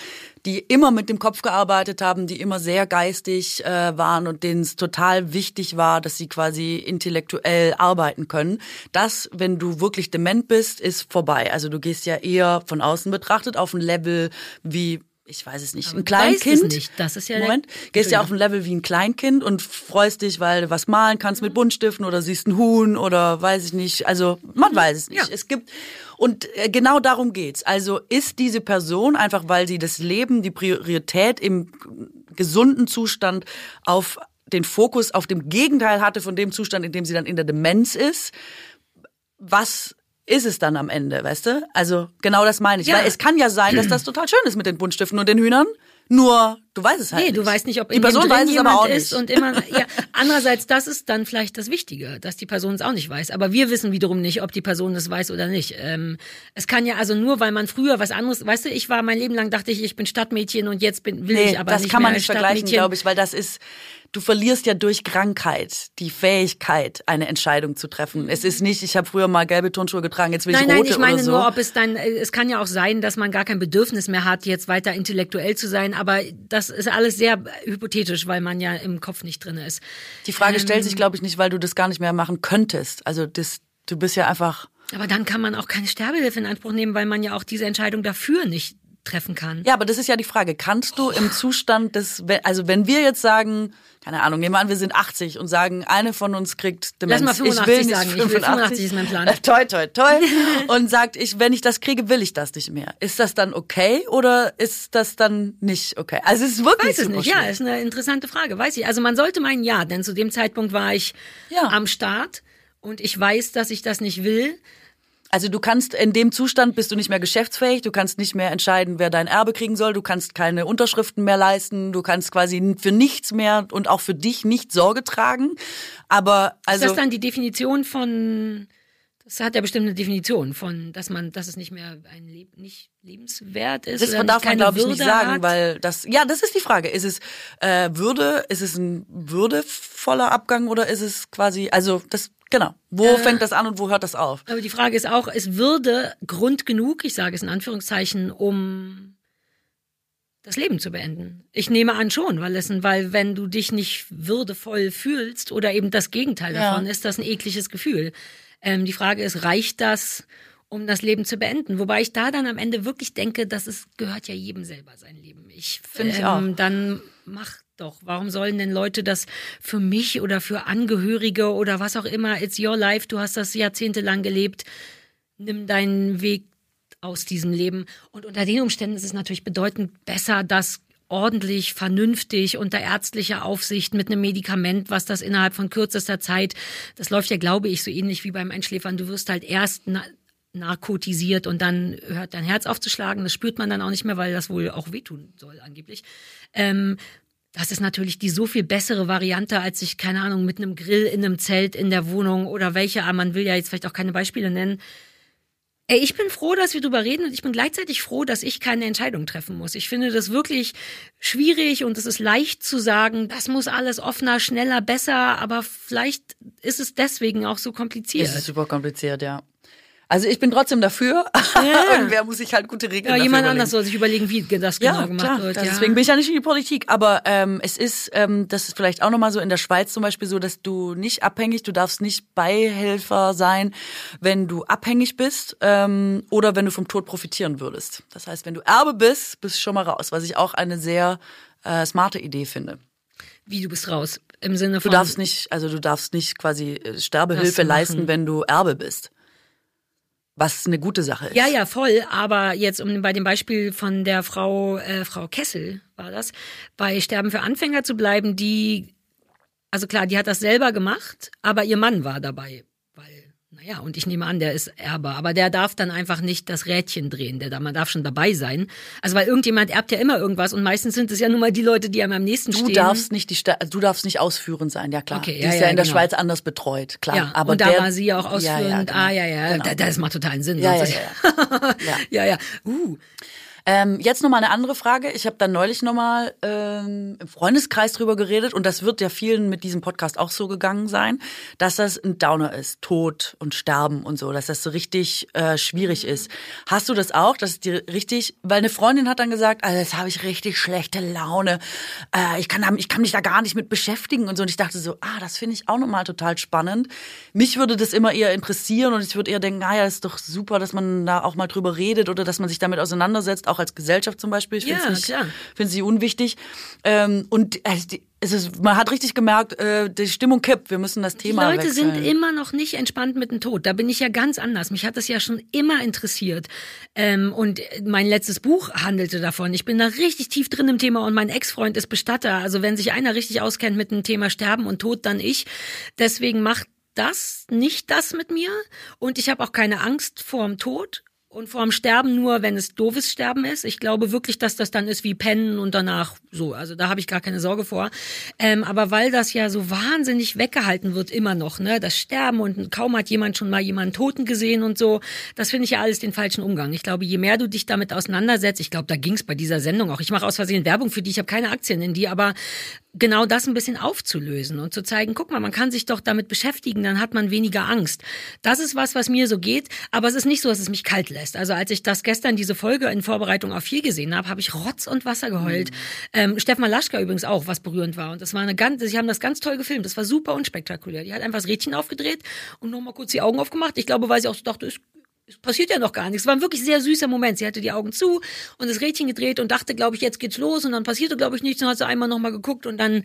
die immer mit dem Kopf gearbeitet haben, die immer sehr geistig äh, waren und denen es total wichtig war, dass sie quasi intellektuell arbeiten können. Das, wenn du wirklich dement bist, ist vorbei. Also du gehst ja eher von außen betrachtet auf ein Level wie ich weiß es nicht, Aber ein Kleinkind. nicht. Das ist ja Moment, gehst ja auf ein Level wie ein Kleinkind und freust dich, weil du was malen kannst mit Buntstiften oder siehst ein Huhn oder weiß ich nicht. Also man weiß es nicht. Ja. Es gibt und äh, genau darum geht's. Also ist diese Person einfach, weil sie das Leben, die Priorität im gesunden Zustand auf den Fokus auf dem Gegenteil hatte von dem Zustand, in dem sie dann in der Demenz ist, was ist es dann am Ende, weißt du? Also genau das meine ich. Ja. Weil es kann ja sein, dass das total schön ist mit den Buntstiften und den Hühnern. Nur du weißt es halt Nee, nicht. du weißt nicht, ob die in Person weiß es aber auch ist nicht. und immer. Ja, andererseits, das ist dann vielleicht das Wichtige, dass die Person es auch nicht weiß. Aber wir wissen wiederum nicht, ob die Person es weiß oder nicht. Ähm, es kann ja also nur, weil man früher was anderes, weißt du, ich war mein Leben lang dachte ich, ich bin Stadtmädchen und jetzt bin will nee, ich aber das nicht kann man nicht vergleichen, glaube ich, weil das ist, du verlierst ja durch Krankheit die Fähigkeit, eine Entscheidung zu treffen. Es ist nicht, ich habe früher mal gelbe Turnschuhe getragen, jetzt will Nein, ich nein, rote ich meine oder so. nur, ob es dann, äh, es kann ja auch sein, dass man gar kein Bedürfnis mehr hat, jetzt weiter intellektuell zu sein, aber das ist alles sehr hypothetisch, weil man ja im Kopf nicht drin ist. die Frage stellt Ähm. sich, glaube ich, nicht, weil du das gar nicht mehr machen könntest. Also das, du bist ja einfach Aber dann kann man auch keine Sterbehilfe in Anspruch nehmen, weil man ja auch diese Entscheidung dafür nicht treffen kann. Ja, aber das ist ja die Frage. Kannst du im Zustand des, also wenn wir jetzt sagen, keine Ahnung, nehmen wir an, wir sind 80 und sagen, eine von uns kriegt Demenz. Lass mal ich 85 will nicht sagen. Ich will 85 ist mein Plan. Äh, toi, toi, toi. und sagt, ich, wenn ich das kriege, will ich das nicht mehr. Ist das dann okay oder ist das dann nicht okay? Also es ist wirklich Weiß es nicht. Ja, schwierig. ist eine interessante Frage. Weiß ich. Also man sollte meinen, ja, denn zu dem Zeitpunkt war ich Ja. am Start und ich weiß, dass ich das nicht will. Also du kannst in dem Zustand bist du nicht mehr geschäftsfähig, du kannst nicht mehr entscheiden, wer dein Erbe kriegen soll, du kannst keine Unterschriften mehr leisten, du kannst quasi für nichts mehr und auch für dich nicht Sorge tragen. Aber also ist das dann die Definition von das hat ja bestimmt eine Definition von, dass man, dass es nicht mehr ein Leb nicht lebenswert ist. Das darf man, glaube ich, nicht sagen, hat. weil das, ja, das ist die Frage. Ist es äh, Würde, ist es ein würdevoller Abgang oder ist es quasi, also das, genau, wo fängt das an und wo hört das auf? Aber die Frage ist auch, ist Würde Grund genug, ich sage es in Anführungszeichen, um das Leben zu beenden? Ich nehme an schon, weil es, weil wenn du dich nicht würdevoll fühlst oder eben das Gegenteil Ja. davon, ist das ein ekliges Gefühl. Ähm, die Frage ist, reicht das, um das Leben zu beenden? Wobei ich da dann am Ende wirklich denke, dass es gehört ja jedem selber sein Leben. Ich Finde ich ähm, auch. Dann mach doch. Warum sollen denn Leute das für mich oder für Angehörige oder was auch immer? It's your life. Du hast das jahrzehntelang gelebt. Nimm deinen Weg aus diesem Leben. Und unter den Umständen ist es natürlich bedeutend besser, das ordentlich, vernünftig, unter ärztlicher Aufsicht mit einem Medikament, was das innerhalb von kürzester Zeit, das läuft ja, glaube ich, so ähnlich wie beim Einschläfern. Du wirst halt erst na narkotisiert und dann hört dein Herz aufzuschlagen. Das spürt man dann auch nicht mehr, weil das wohl auch wehtun soll angeblich. Ähm, das ist natürlich die so viel bessere Variante, als sich, keine Ahnung, mit einem Grill in einem Zelt in der Wohnung oder welche, aber man will ja jetzt vielleicht auch keine Beispiele nennen. Ey, ich bin froh, dass wir drüber reden und ich bin gleichzeitig froh, dass ich keine Entscheidung treffen muss. Ich finde das wirklich schwierig und es ist leicht zu sagen, das muss alles offener, schneller, besser, aber vielleicht ist es deswegen auch so kompliziert. Es ist super kompliziert, ja. Also ich bin trotzdem dafür. Ja. Irgendwer muss sich halt gute Regeln ja, jemand überlegen. anders soll sich überlegen, wie das genau Ja, gemacht klar. wird. Das- ja. Deswegen bin ich ja nicht in die Politik. Aber ähm, es ist, ähm, das ist vielleicht auch nochmal so in der Schweiz zum Beispiel so, dass du nicht abhängig, du darfst nicht Beihelfer sein, wenn du abhängig bist ähm, oder wenn du vom Tod profitieren würdest. Das heißt, wenn du Erbe bist, bist du schon mal raus, was ich auch eine sehr äh, smarte Idee finde. Wie du bist raus. Im Sinne Du von. darfst nicht, also du darfst nicht quasi äh, Sterbehilfe leisten, wenn du Erbe bist. Was eine gute Sache ist. Ja, ja, voll. Aber jetzt um bei dem Beispiel von der Frau, äh, Frau Kessel war das, bei Sterben für Anfänger zu bleiben, die Also klar, die hat das selber gemacht, aber ihr Mann war dabei. Naja, und ich nehme an, der ist Erbe. Aber der darf dann einfach nicht das Rädchen drehen. Der, man darf schon dabei sein. Also weil irgendjemand erbt ja immer irgendwas und meistens sind es ja nun mal die Leute, die einem am nächsten Du stehen. darfst nicht die Sta du darfst nicht ausführend sein, ja klar. Okay, die ja, ist ja, ja, in der genau. Schweiz anders betreut, klar. Ja, aber und da der, war sie ja auch Ja, ausführend. ja, genau. Ah, ja, ja, Genau. da, das macht totalen Sinn. Ja, ja, ja. ja, ja. Uh, Ähm, jetzt nochmal eine andere Frage. Ich habe da neulich nochmal ähm, im Freundeskreis drüber geredet und das wird ja vielen mit diesem Podcast auch so gegangen sein, dass das ein Downer ist, Tod und Sterben und so, dass das so richtig äh, schwierig ist. Hast du das auch, dass es dir richtig, weil eine Freundin hat dann gesagt, also jetzt habe ich richtig schlechte Laune, äh, ich, kann, da- ich kann mich da gar nicht mit beschäftigen und so und ich dachte so, ah, das finde ich auch nochmal total spannend. Mich würde das immer eher interessieren und ich würde eher denken, ah ja, ist doch super, dass man da auch mal drüber redet oder dass man sich damit auseinandersetzt, auch als Gesellschaft zum Beispiel. Ich finde Ja, es nicht, unwichtig. Ähm, und die, es ist, man hat richtig gemerkt, äh, die Stimmung kippt. Wir müssen das Die Thema Leute wechseln. sind immer noch nicht entspannt mit dem Tod. Da bin ich ja ganz anders. Mich hat das ja schon immer interessiert. Ähm, und mein letztes Buch handelte davon. Ich bin da richtig tief drin im Thema und mein Ex-Freund ist Bestatter. Also wenn sich einer richtig auskennt mit dem Thema Sterben und Tod, dann ich. Deswegen macht das nicht das mit mir. Und ich habe auch keine Angst vorm Tod. Und vor dem Sterben nur, wenn es doofes Sterben ist. Ich glaube wirklich, dass das dann ist wie Pennen und danach so. Also da habe ich gar keine Sorge vor. Ähm, aber weil das ja so wahnsinnig weggehalten wird immer noch, ne, das Sterben und kaum hat jemand schon mal jemanden Toten gesehen und so, das finde ich ja alles den falschen Umgang. Ich glaube, je mehr du dich damit auseinandersetzt, ich glaube, da ging es bei dieser Sendung auch. Ich mache aus Versehen Werbung für die, ich habe keine Aktien in die, aber genau das ein bisschen aufzulösen und zu zeigen, guck mal, man kann sich doch damit beschäftigen, dann hat man weniger Angst. Das ist was, was mir so geht, aber es ist nicht so, dass es mich kalt lässt. Also als ich das gestern diese Folge in Vorbereitung auf viel gesehen habe, habe ich Rotz und Wasser geheult. Ähm, Stefan Laschka übrigens auch, was berührend war und das war eine ganz, sie haben das ganz toll gefilmt, das war super unspektakulär. Die hat einfach das Rädchen aufgedreht und nochmal kurz die Augen aufgemacht. Ich glaube, weil sie auch so dachte, es passiert ja noch gar nichts. Es war ein wirklich sehr süßer Moment. Sie hatte die Augen zu und das Rädchen gedreht und dachte, glaube ich, jetzt geht's los und dann passierte, glaube ich, nichts. Dann hat sie einmal nochmal geguckt und dann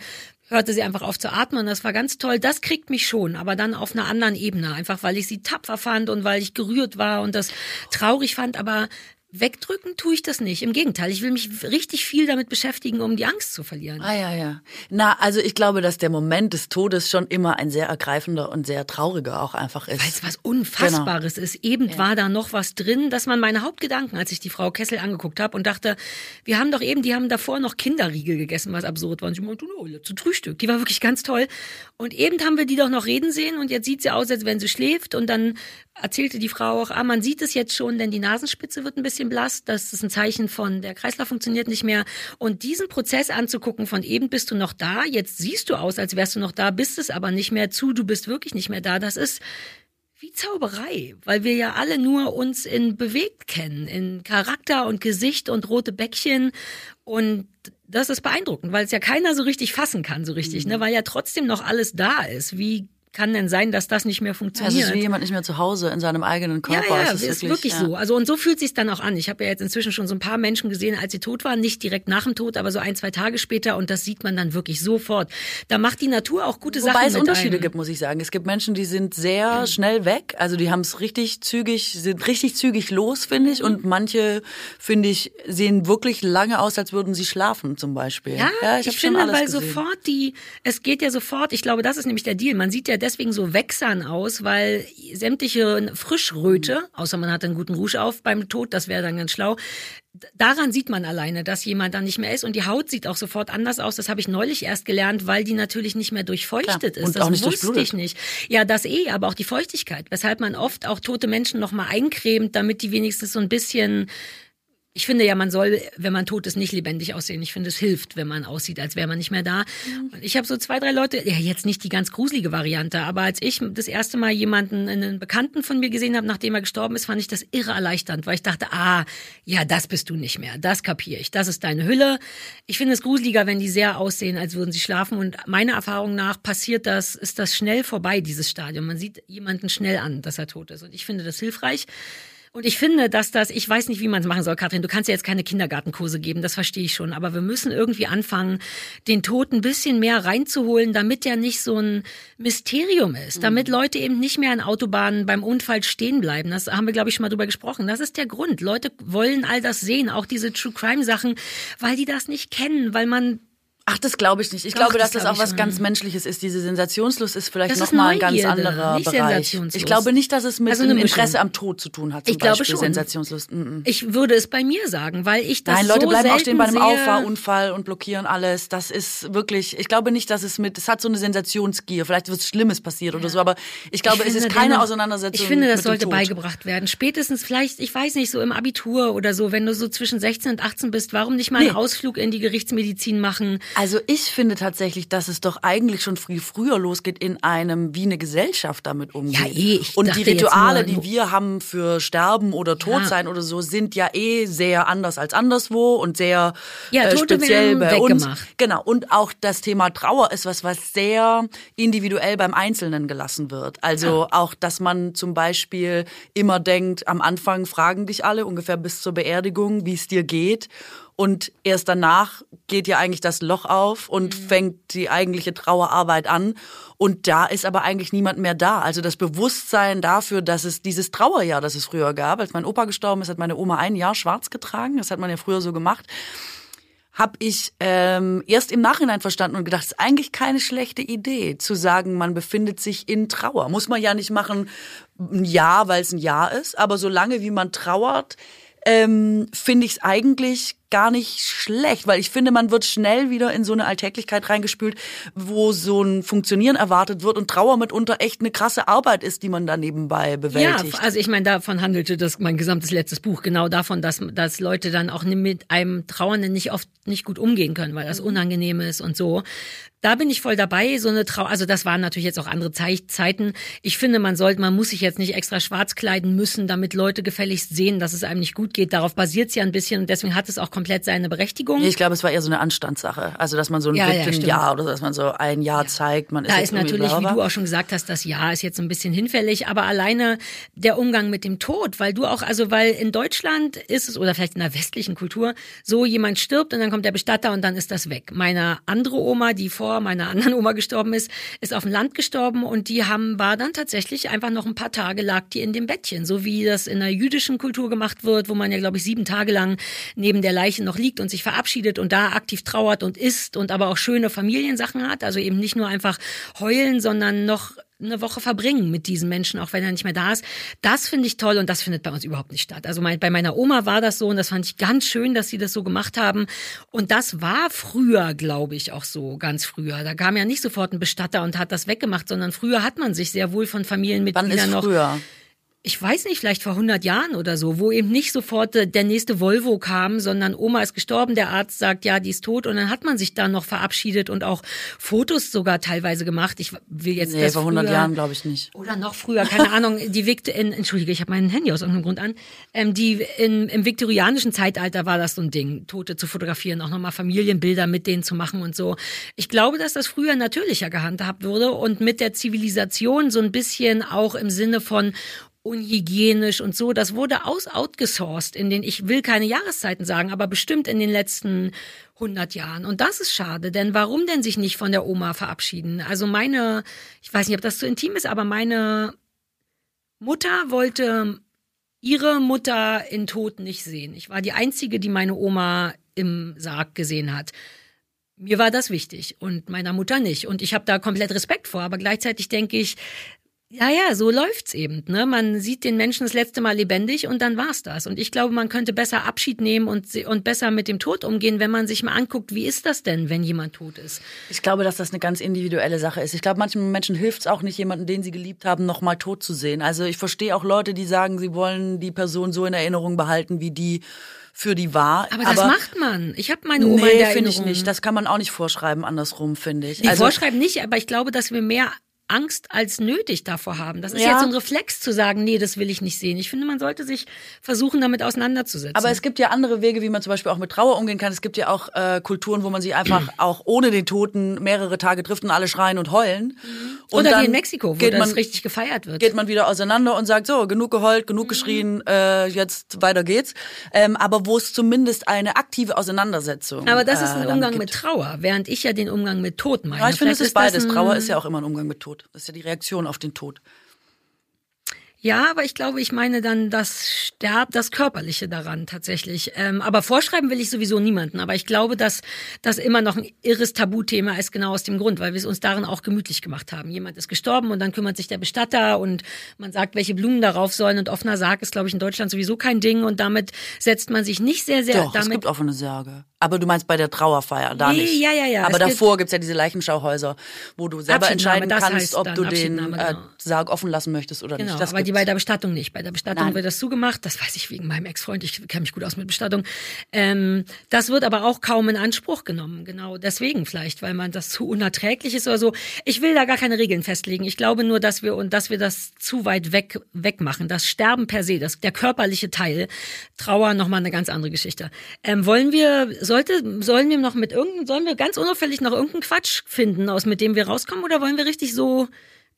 hörte sie einfach auf zu atmen. Das war ganz toll. Das kriegt mich schon, aber dann auf einer anderen Ebene. Einfach, weil ich sie tapfer fand und weil ich gerührt war und das traurig fand. Aber wegdrücken tue ich das nicht. Im Gegenteil, ich will mich richtig viel damit beschäftigen, um die Angst zu verlieren. Ah ja, ja. Na, also ich glaube, dass der Moment des Todes schon immer ein sehr ergreifender und sehr trauriger auch einfach ist. Weil es was Unfassbares ist. Eben war da noch was drin, dass man meine Hauptgedanken, als ich die Frau Kessel angeguckt habe und dachte, wir haben doch eben, die haben davor noch Kinderriegel gegessen, was absurd war. Und sie meinte, no, zu Frühstück. Die war wirklich ganz toll. Und eben haben wir die doch noch reden sehen und jetzt sieht sie aus, als wenn sie schläft. Und dann erzählte die Frau auch, ah, man sieht es jetzt schon, denn die Nasenspitze wird ein bisschen blass. Das ist ein Zeichen von, der Kreislauf funktioniert nicht mehr. Und diesen Prozess anzugucken, von eben bist du noch da, jetzt siehst du aus, als wärst du noch da, bist es aber nicht mehr zu, du bist wirklich nicht mehr da. Das ist wie Zauberei, weil wir ja alle nur uns in bewegt kennen, in Charakter und Gesicht und rote Bäckchen und das ist beeindruckend, weil es ja keiner so richtig fassen kann, so richtig, ne, weil ja trotzdem noch alles da ist. Wie kann denn sein, dass das nicht mehr es funktioniert? ist wie jemand nicht mehr zu Hause in seinem eigenen Ja, Körper. ja, es ist, wirklich, ja. so. Also und so fühlt sich dann auch an. Ich habe ja jetzt inzwischen schon so ein paar Menschen gesehen, als sie tot waren, nicht direkt nach dem Tod, aber so ein, zwei Tage später und das sieht man dann wirklich sofort. Da macht die Natur auch gute Wobei Sachen es mit Unterschiede einem. gibt, muss ich sagen. Es gibt Menschen, die sind sehr schnell weg. Also die haben es richtig zügig, sind richtig zügig los, finde ich. Und manche, finde ich, sehen wirklich lange aus, als würden sie schlafen, zum Beispiel. Ja, ich, ich, schon finde, weil gesehen. sofort die, es geht ja sofort, ich glaube, das ist nämlich der Deal. Man sieht ja deswegen so wächsern aus, weil sämtliche Frischröte, außer man hat einen guten Rouge auf beim Tod, das wäre dann ganz schlau. Daran sieht man alleine, dass jemand dann nicht mehr ist und die Haut sieht auch sofort anders aus. Das habe ich neulich erst gelernt, weil die natürlich nicht mehr durchfeuchtet Klar. ist. Und das auch nicht wusste ich nicht. Ja, das eh, aber auch die Feuchtigkeit, weshalb man oft auch tote Menschen noch mal eincremt, damit die wenigstens so ein bisschen ich finde ja, man soll, wenn man tot ist, nicht lebendig aussehen. Ich finde, es hilft, wenn man aussieht, als wäre man nicht mehr da. Und ich habe so zwei, drei Leute, ja jetzt nicht die ganz gruselige Variante, aber als ich das erste Mal jemanden, einen Bekannten von mir gesehen habe, nachdem er gestorben ist, fand ich das irre erleichternd, weil ich dachte, ah, ja, das bist du nicht mehr, das kapiere ich, das ist deine Hülle. Ich finde es gruseliger, wenn die sehr aussehen, als würden sie schlafen. Und meiner Erfahrung nach passiert das, ist das schnell vorbei, dieses Stadium. Man sieht jemanden schnell an, dass er tot ist. Und ich finde das hilfreich. Und ich finde, dass das, ich weiß nicht, wie man es machen soll, Katrin, du kannst ja jetzt keine Kindergartenkurse geben, das verstehe ich schon, aber wir müssen irgendwie anfangen, den Tod ein bisschen mehr reinzuholen, damit der nicht so ein Mysterium ist, damit Leute eben nicht mehr an Autobahnen beim Unfall stehen bleiben. Das haben wir, glaube ich, schon mal drüber gesprochen. Das ist der Grund. Leute wollen all das sehen, auch diese True Crime Sachen, weil die das nicht kennen, weil man Ach, das glaube ich nicht. Ich Doch, glaube, das dass das glaub auch was schon. ganz Menschliches ist. Diese Sensationslust ist vielleicht Das nochmal ein ganz anderer nicht Bereich. Ich glaube nicht, dass es mit Also dem Interesse am Tod zu tun hat. Zum Ich glaube Beispiel schon. Sensationslust. Mm -mm. Ich würde es bei mir sagen, weil ich das Nein, Leute so bleiben auch stehen bei einem. Auffahrunfall und blockieren alles. Das ist wirklich, ich glaube nicht, dass es mit, es hat so eine Sensationsgier. Vielleicht was Schlimmes passiert oder so, aber ich glaube, Ich es ist keine Auseinandersetzung Ich finde, das sollte beigebracht werden. Spätestens vielleicht, ich weiß nicht, so im Abitur oder so, wenn du so zwischen 16 und 18 bist, warum nicht mal Nee. einen Ausflug in die Gerichtsmedizin machen? Also ich finde tatsächlich, dass es doch eigentlich schon viel früher losgeht in einem, wie eine Gesellschaft damit umgeht. Ja, eh, ich Und die Rituale, die wir haben für Sterben oder Todsein oder so, sind ja eh sehr anders als anderswo und sehr Ja, äh, speziell bei uns. Genau. Und auch das Thema Trauer ist was, was sehr individuell beim Einzelnen gelassen wird. Also auch, dass man zum Beispiel immer denkt, am Anfang fragen dich alle ungefähr bis zur Beerdigung, wie es dir geht. Und erst danach geht ja eigentlich das Loch auf und Mhm. fängt die eigentliche Trauerarbeit an. Und da ist aber eigentlich niemand mehr da. Also das Bewusstsein dafür, dass es dieses Trauerjahr, das es früher gab, als mein Opa gestorben ist, hat meine Oma ein Jahr schwarz getragen. Das hat man ja früher so gemacht habe ich ähm, erst im Nachhinein verstanden und gedacht, es ist eigentlich keine schlechte Idee, zu sagen, man befindet sich in Trauer. Muss man ja nicht machen, ein Jahr, weil es ein Jahr ist, aber solange wie man trauert, ähm, finde ich es eigentlich gar nicht schlecht, weil ich finde, man wird schnell wieder in so eine Alltäglichkeit reingespült, wo so ein Funktionieren erwartet wird und Trauer mitunter echt eine krasse Arbeit ist, die man da nebenbei bewältigt. Ja, also ich meine, davon handelte das mein gesamtes letztes Buch genau davon, dass dass Leute dann auch mit einem Trauernden nicht oft nicht gut umgehen können, weil das unangenehm ist und so. Da bin ich voll dabei, so eine Trauer, also das waren natürlich jetzt auch andere Zei- Zeiten. Ich finde, man sollte, man muss sich jetzt nicht extra schwarz kleiden müssen, damit Leute gefälligst sehen, dass es einem nicht gut geht. Darauf basiert es ja ein bisschen und deswegen hat es auch komplett seine Berechtigung. Ich glaube, es war eher so eine Anstandssache. Also, dass man so ein Ja, ja, Witwenjahr oder so, dass man so ein Jahr zeigt, man ist Da ist irgendwie natürlich, wie du auch schon gesagt hast, das Jahr ist jetzt ein bisschen hinfällig, aber alleine der Umgang mit dem Tod, weil du auch, also weil in Deutschland ist es, oder vielleicht in der westlichen Kultur, so jemand stirbt und dann kommt der Bestatter und dann ist das weg. Meine andere Oma, die vor meiner anderen Oma gestorben ist, ist auf dem Land gestorben und die haben, war dann tatsächlich einfach noch ein paar Tage lag die in dem Bettchen, so wie das in der jüdischen Kultur gemacht wird, wo man ja, glaube ich, sieben Tage lang neben der Leiche noch liegt und sich verabschiedet und da aktiv trauert und isst und aber auch schöne Familiensachen hat, also eben nicht nur einfach heulen, sondern noch eine Woche verbringen mit diesen Menschen, auch wenn er nicht mehr da ist. Das finde ich toll und das findet bei uns überhaupt nicht statt. Also mein, bei meiner Oma war das so und das fand ich ganz schön, dass sie das so gemacht haben. Und das war früher, glaube ich, auch so, ganz früher. Da kam ja nicht sofort ein Bestatter und hat das weggemacht, sondern früher hat man sich sehr wohl von Wann Familienmitgliedern ist noch früher? Ich weiß nicht, vielleicht vor 100 Jahren oder so, wo eben nicht sofort äh, der nächste Volvo kam, sondern Oma ist gestorben, der Arzt sagt, ja, die ist tot und dann hat man sich dann noch verabschiedet und auch Fotos sogar teilweise gemacht. Ich will jetzt Nee, das vor 100 früher, Jahren glaube ich nicht. oder noch früher, keine Ahnung, die Victor in, entschuldige, ich habe mein Handy aus irgendeinem Grund an, ähm, die in, im viktorianischen Zeitalter war das so ein Ding, Tote zu fotografieren, auch nochmal Familienbilder mit denen zu machen und so. Ich glaube, dass das früher natürlicher gehandhabt wurde und mit der Zivilisation so ein bisschen auch im Sinne von unhygienisch und so. Das wurde aus outgesourced in den, ich will keine Jahreszeiten sagen, aber bestimmt in den letzten 100 Jahren. Und das ist schade, denn warum denn sich nicht von der Oma verabschieden? Also meine, ich weiß nicht, ob das zu intim ist, aber meine Mutter wollte ihre Mutter in Tod nicht sehen. Ich war die einzige, die meine Oma im Sarg gesehen hat. Mir war das wichtig und meiner Mutter nicht. Und ich habe da komplett Respekt vor, aber gleichzeitig denke ich, ja, ja, so läuft's eben. Ne? Man sieht den Menschen das letzte Mal lebendig und dann war's das. Und ich glaube, man könnte besser Abschied nehmen und, und besser mit dem Tod umgehen, wenn man sich mal anguckt, wie ist das denn, wenn jemand tot ist? Ich glaube, dass das eine ganz individuelle Sache ist. Ich glaube, manchen Menschen hilft es auch nicht, jemanden, den sie geliebt haben, noch mal tot zu sehen. Also ich verstehe auch Leute, die sagen, sie wollen die Person so in Erinnerung behalten, wie die für die war. Aber, das macht man. Ich habe meine Oma in Nee, der finde ich Erinnerung. nicht. Das kann man auch nicht vorschreiben, andersrum, finde ich. Nee, Also- vorschreiben nicht, aber ich glaube, dass wir mehr Angst als nötig davor haben. Das ist Ja. jetzt so ein Reflex zu sagen, nee, das will ich nicht sehen. Ich finde, man sollte sich versuchen, damit auseinanderzusetzen. Aber es gibt ja andere Wege, wie man zum Beispiel auch mit Trauer umgehen kann. Es gibt ja auch äh, Kulturen, wo man sich einfach auch ohne den Toten mehrere Tage trifft und alle schreien und heulen. Und Oder dann wie in Mexiko, wo geht das man, richtig gefeiert wird. geht man wieder auseinander und sagt, so, genug geheult, genug Mhm. geschrien, äh, jetzt weiter geht's. Ähm, aber wo es zumindest eine aktive Auseinandersetzung Aber das ist äh, ein damit Umgang gibt. mit Trauer, während ich ja den Umgang mit Tod meine. Ja, ich finde, es ist beides. Trauer ist ja auch immer ein Umgang mit Tod. Das ist ja die Reaktion auf den Tod. Ja, aber ich glaube, ich meine dann das Sterb, das Körperliche daran tatsächlich. Ähm, aber vorschreiben will ich sowieso niemanden. Aber ich glaube, dass das immer noch ein irres Tabuthema ist, genau aus dem Grund, weil wir es uns darin auch gemütlich gemacht haben. Jemand ist gestorben und dann kümmert sich der Bestatter und man sagt, welche Blumen darauf sollen. Und offener Sarg ist, glaube ich, in Deutschland sowieso kein Ding. Und damit setzt man sich nicht sehr, sehr Doch, damit. es gibt offene Särge. Aber du meinst bei der Trauerfeier, da Nee, nicht. ja, ja, ja. Aber Es gibt- davor gibt's ja diese Leichenschauhäuser, wo du selber entscheiden kannst, ob du den äh, genau. Sarg offen lassen möchtest oder Genau, nicht. Das aber die bei der Bestattung nicht. Bei der Bestattung Nein. wird das zugemacht. Das weiß ich wegen meinem Ex-Freund. Ich kenne mich gut aus mit Bestattung. Ähm, das wird aber auch kaum in Anspruch genommen. Genau deswegen vielleicht, weil man das zu unerträglich ist oder so. Ich will da gar keine Regeln festlegen. Ich glaube nur, dass wir und dass wir das zu weit weg wegmachen. Das Sterben per se, das der körperliche Teil, Trauer nochmal eine ganz andere Geschichte. Ähm, wollen wir sollte sollen wir noch mit irgendeinem sollen wir ganz unauffällig noch irgendeinen Quatsch finden, aus mit dem wir rauskommen, oder wollen wir richtig so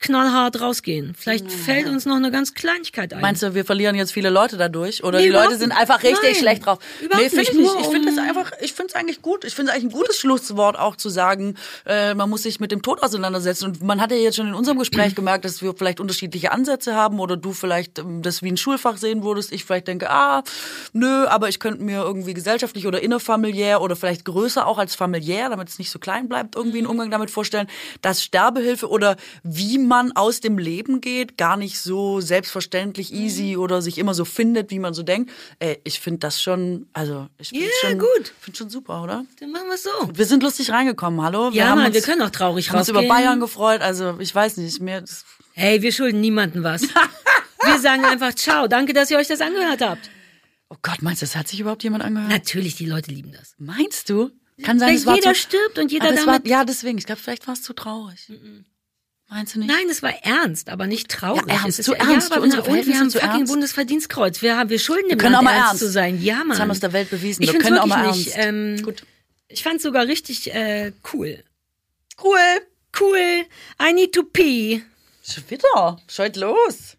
knallhart rausgehen? Vielleicht fällt uns noch eine ganz Kleinigkeit ein. Meinst du, wir verlieren jetzt viele Leute dadurch? Oder Nee, die Leute sind einfach richtig Nein, schlecht drauf? überhaupt nee, finde nicht. ich nicht. Ich finde es einfach, ich finde es eigentlich gut. Ich finde es eigentlich ein gutes Schlusswort auch zu sagen, äh, man muss sich mit dem Tod auseinandersetzen. Und man hat ja jetzt schon in unserem Gespräch gemerkt, dass wir vielleicht unterschiedliche Ansätze haben oder du vielleicht ähm, das wie ein Schulfach sehen würdest. Ich vielleicht denke, ah, nö, aber ich könnte mir irgendwie gesellschaftlich oder innerfamiliär oder vielleicht größer auch als familiär, damit es nicht so klein bleibt, irgendwie einen Umgang damit vorstellen, dass Sterbehilfe oder wie man aus dem Leben geht, gar nicht so selbstverständlich easy oder sich immer so findet, wie man so denkt. Ey, ich finde das schon, also ich finde Ja, schon, gut. finde schon super, oder? Dann machen wir es so. Wir sind lustig reingekommen, hallo? Wir Ja, haben Mann, uns, wir können auch traurig haben uns über rausgehen. Bayern gefreut, also ich weiß nicht, das, Hey, wir schulden niemandem was. wir sagen einfach Ciao. Danke, dass ihr euch das angehört habt. Oh Gott, meinst du, das hat sich überhaupt jemand angehört? Natürlich, die Leute lieben das. Meinst du? Kann sein, es war jeder zu, stirbt und jeder es war, damit. ja, deswegen, ich glaube, vielleicht war es zu traurig. Meinst du nicht? Nein, es war ernst, aber nicht traurig. Ja, ernst, Es ist zu ja, ernst Ja, für unsere und wir haben zu fucking. Bundesverdienstkreuz. Wir, haben, wir schulden dem Wir können Land auch mal ernst, ernst. zu sein. Ja, Mann. Das haben wir es der Welt bewiesen. Ich wir können auch mal nicht. ernst. Ähm, Gut. Ich fand sogar richtig äh, cool. Cool. Cool. I need to pee. Schon wieder. Scheut los.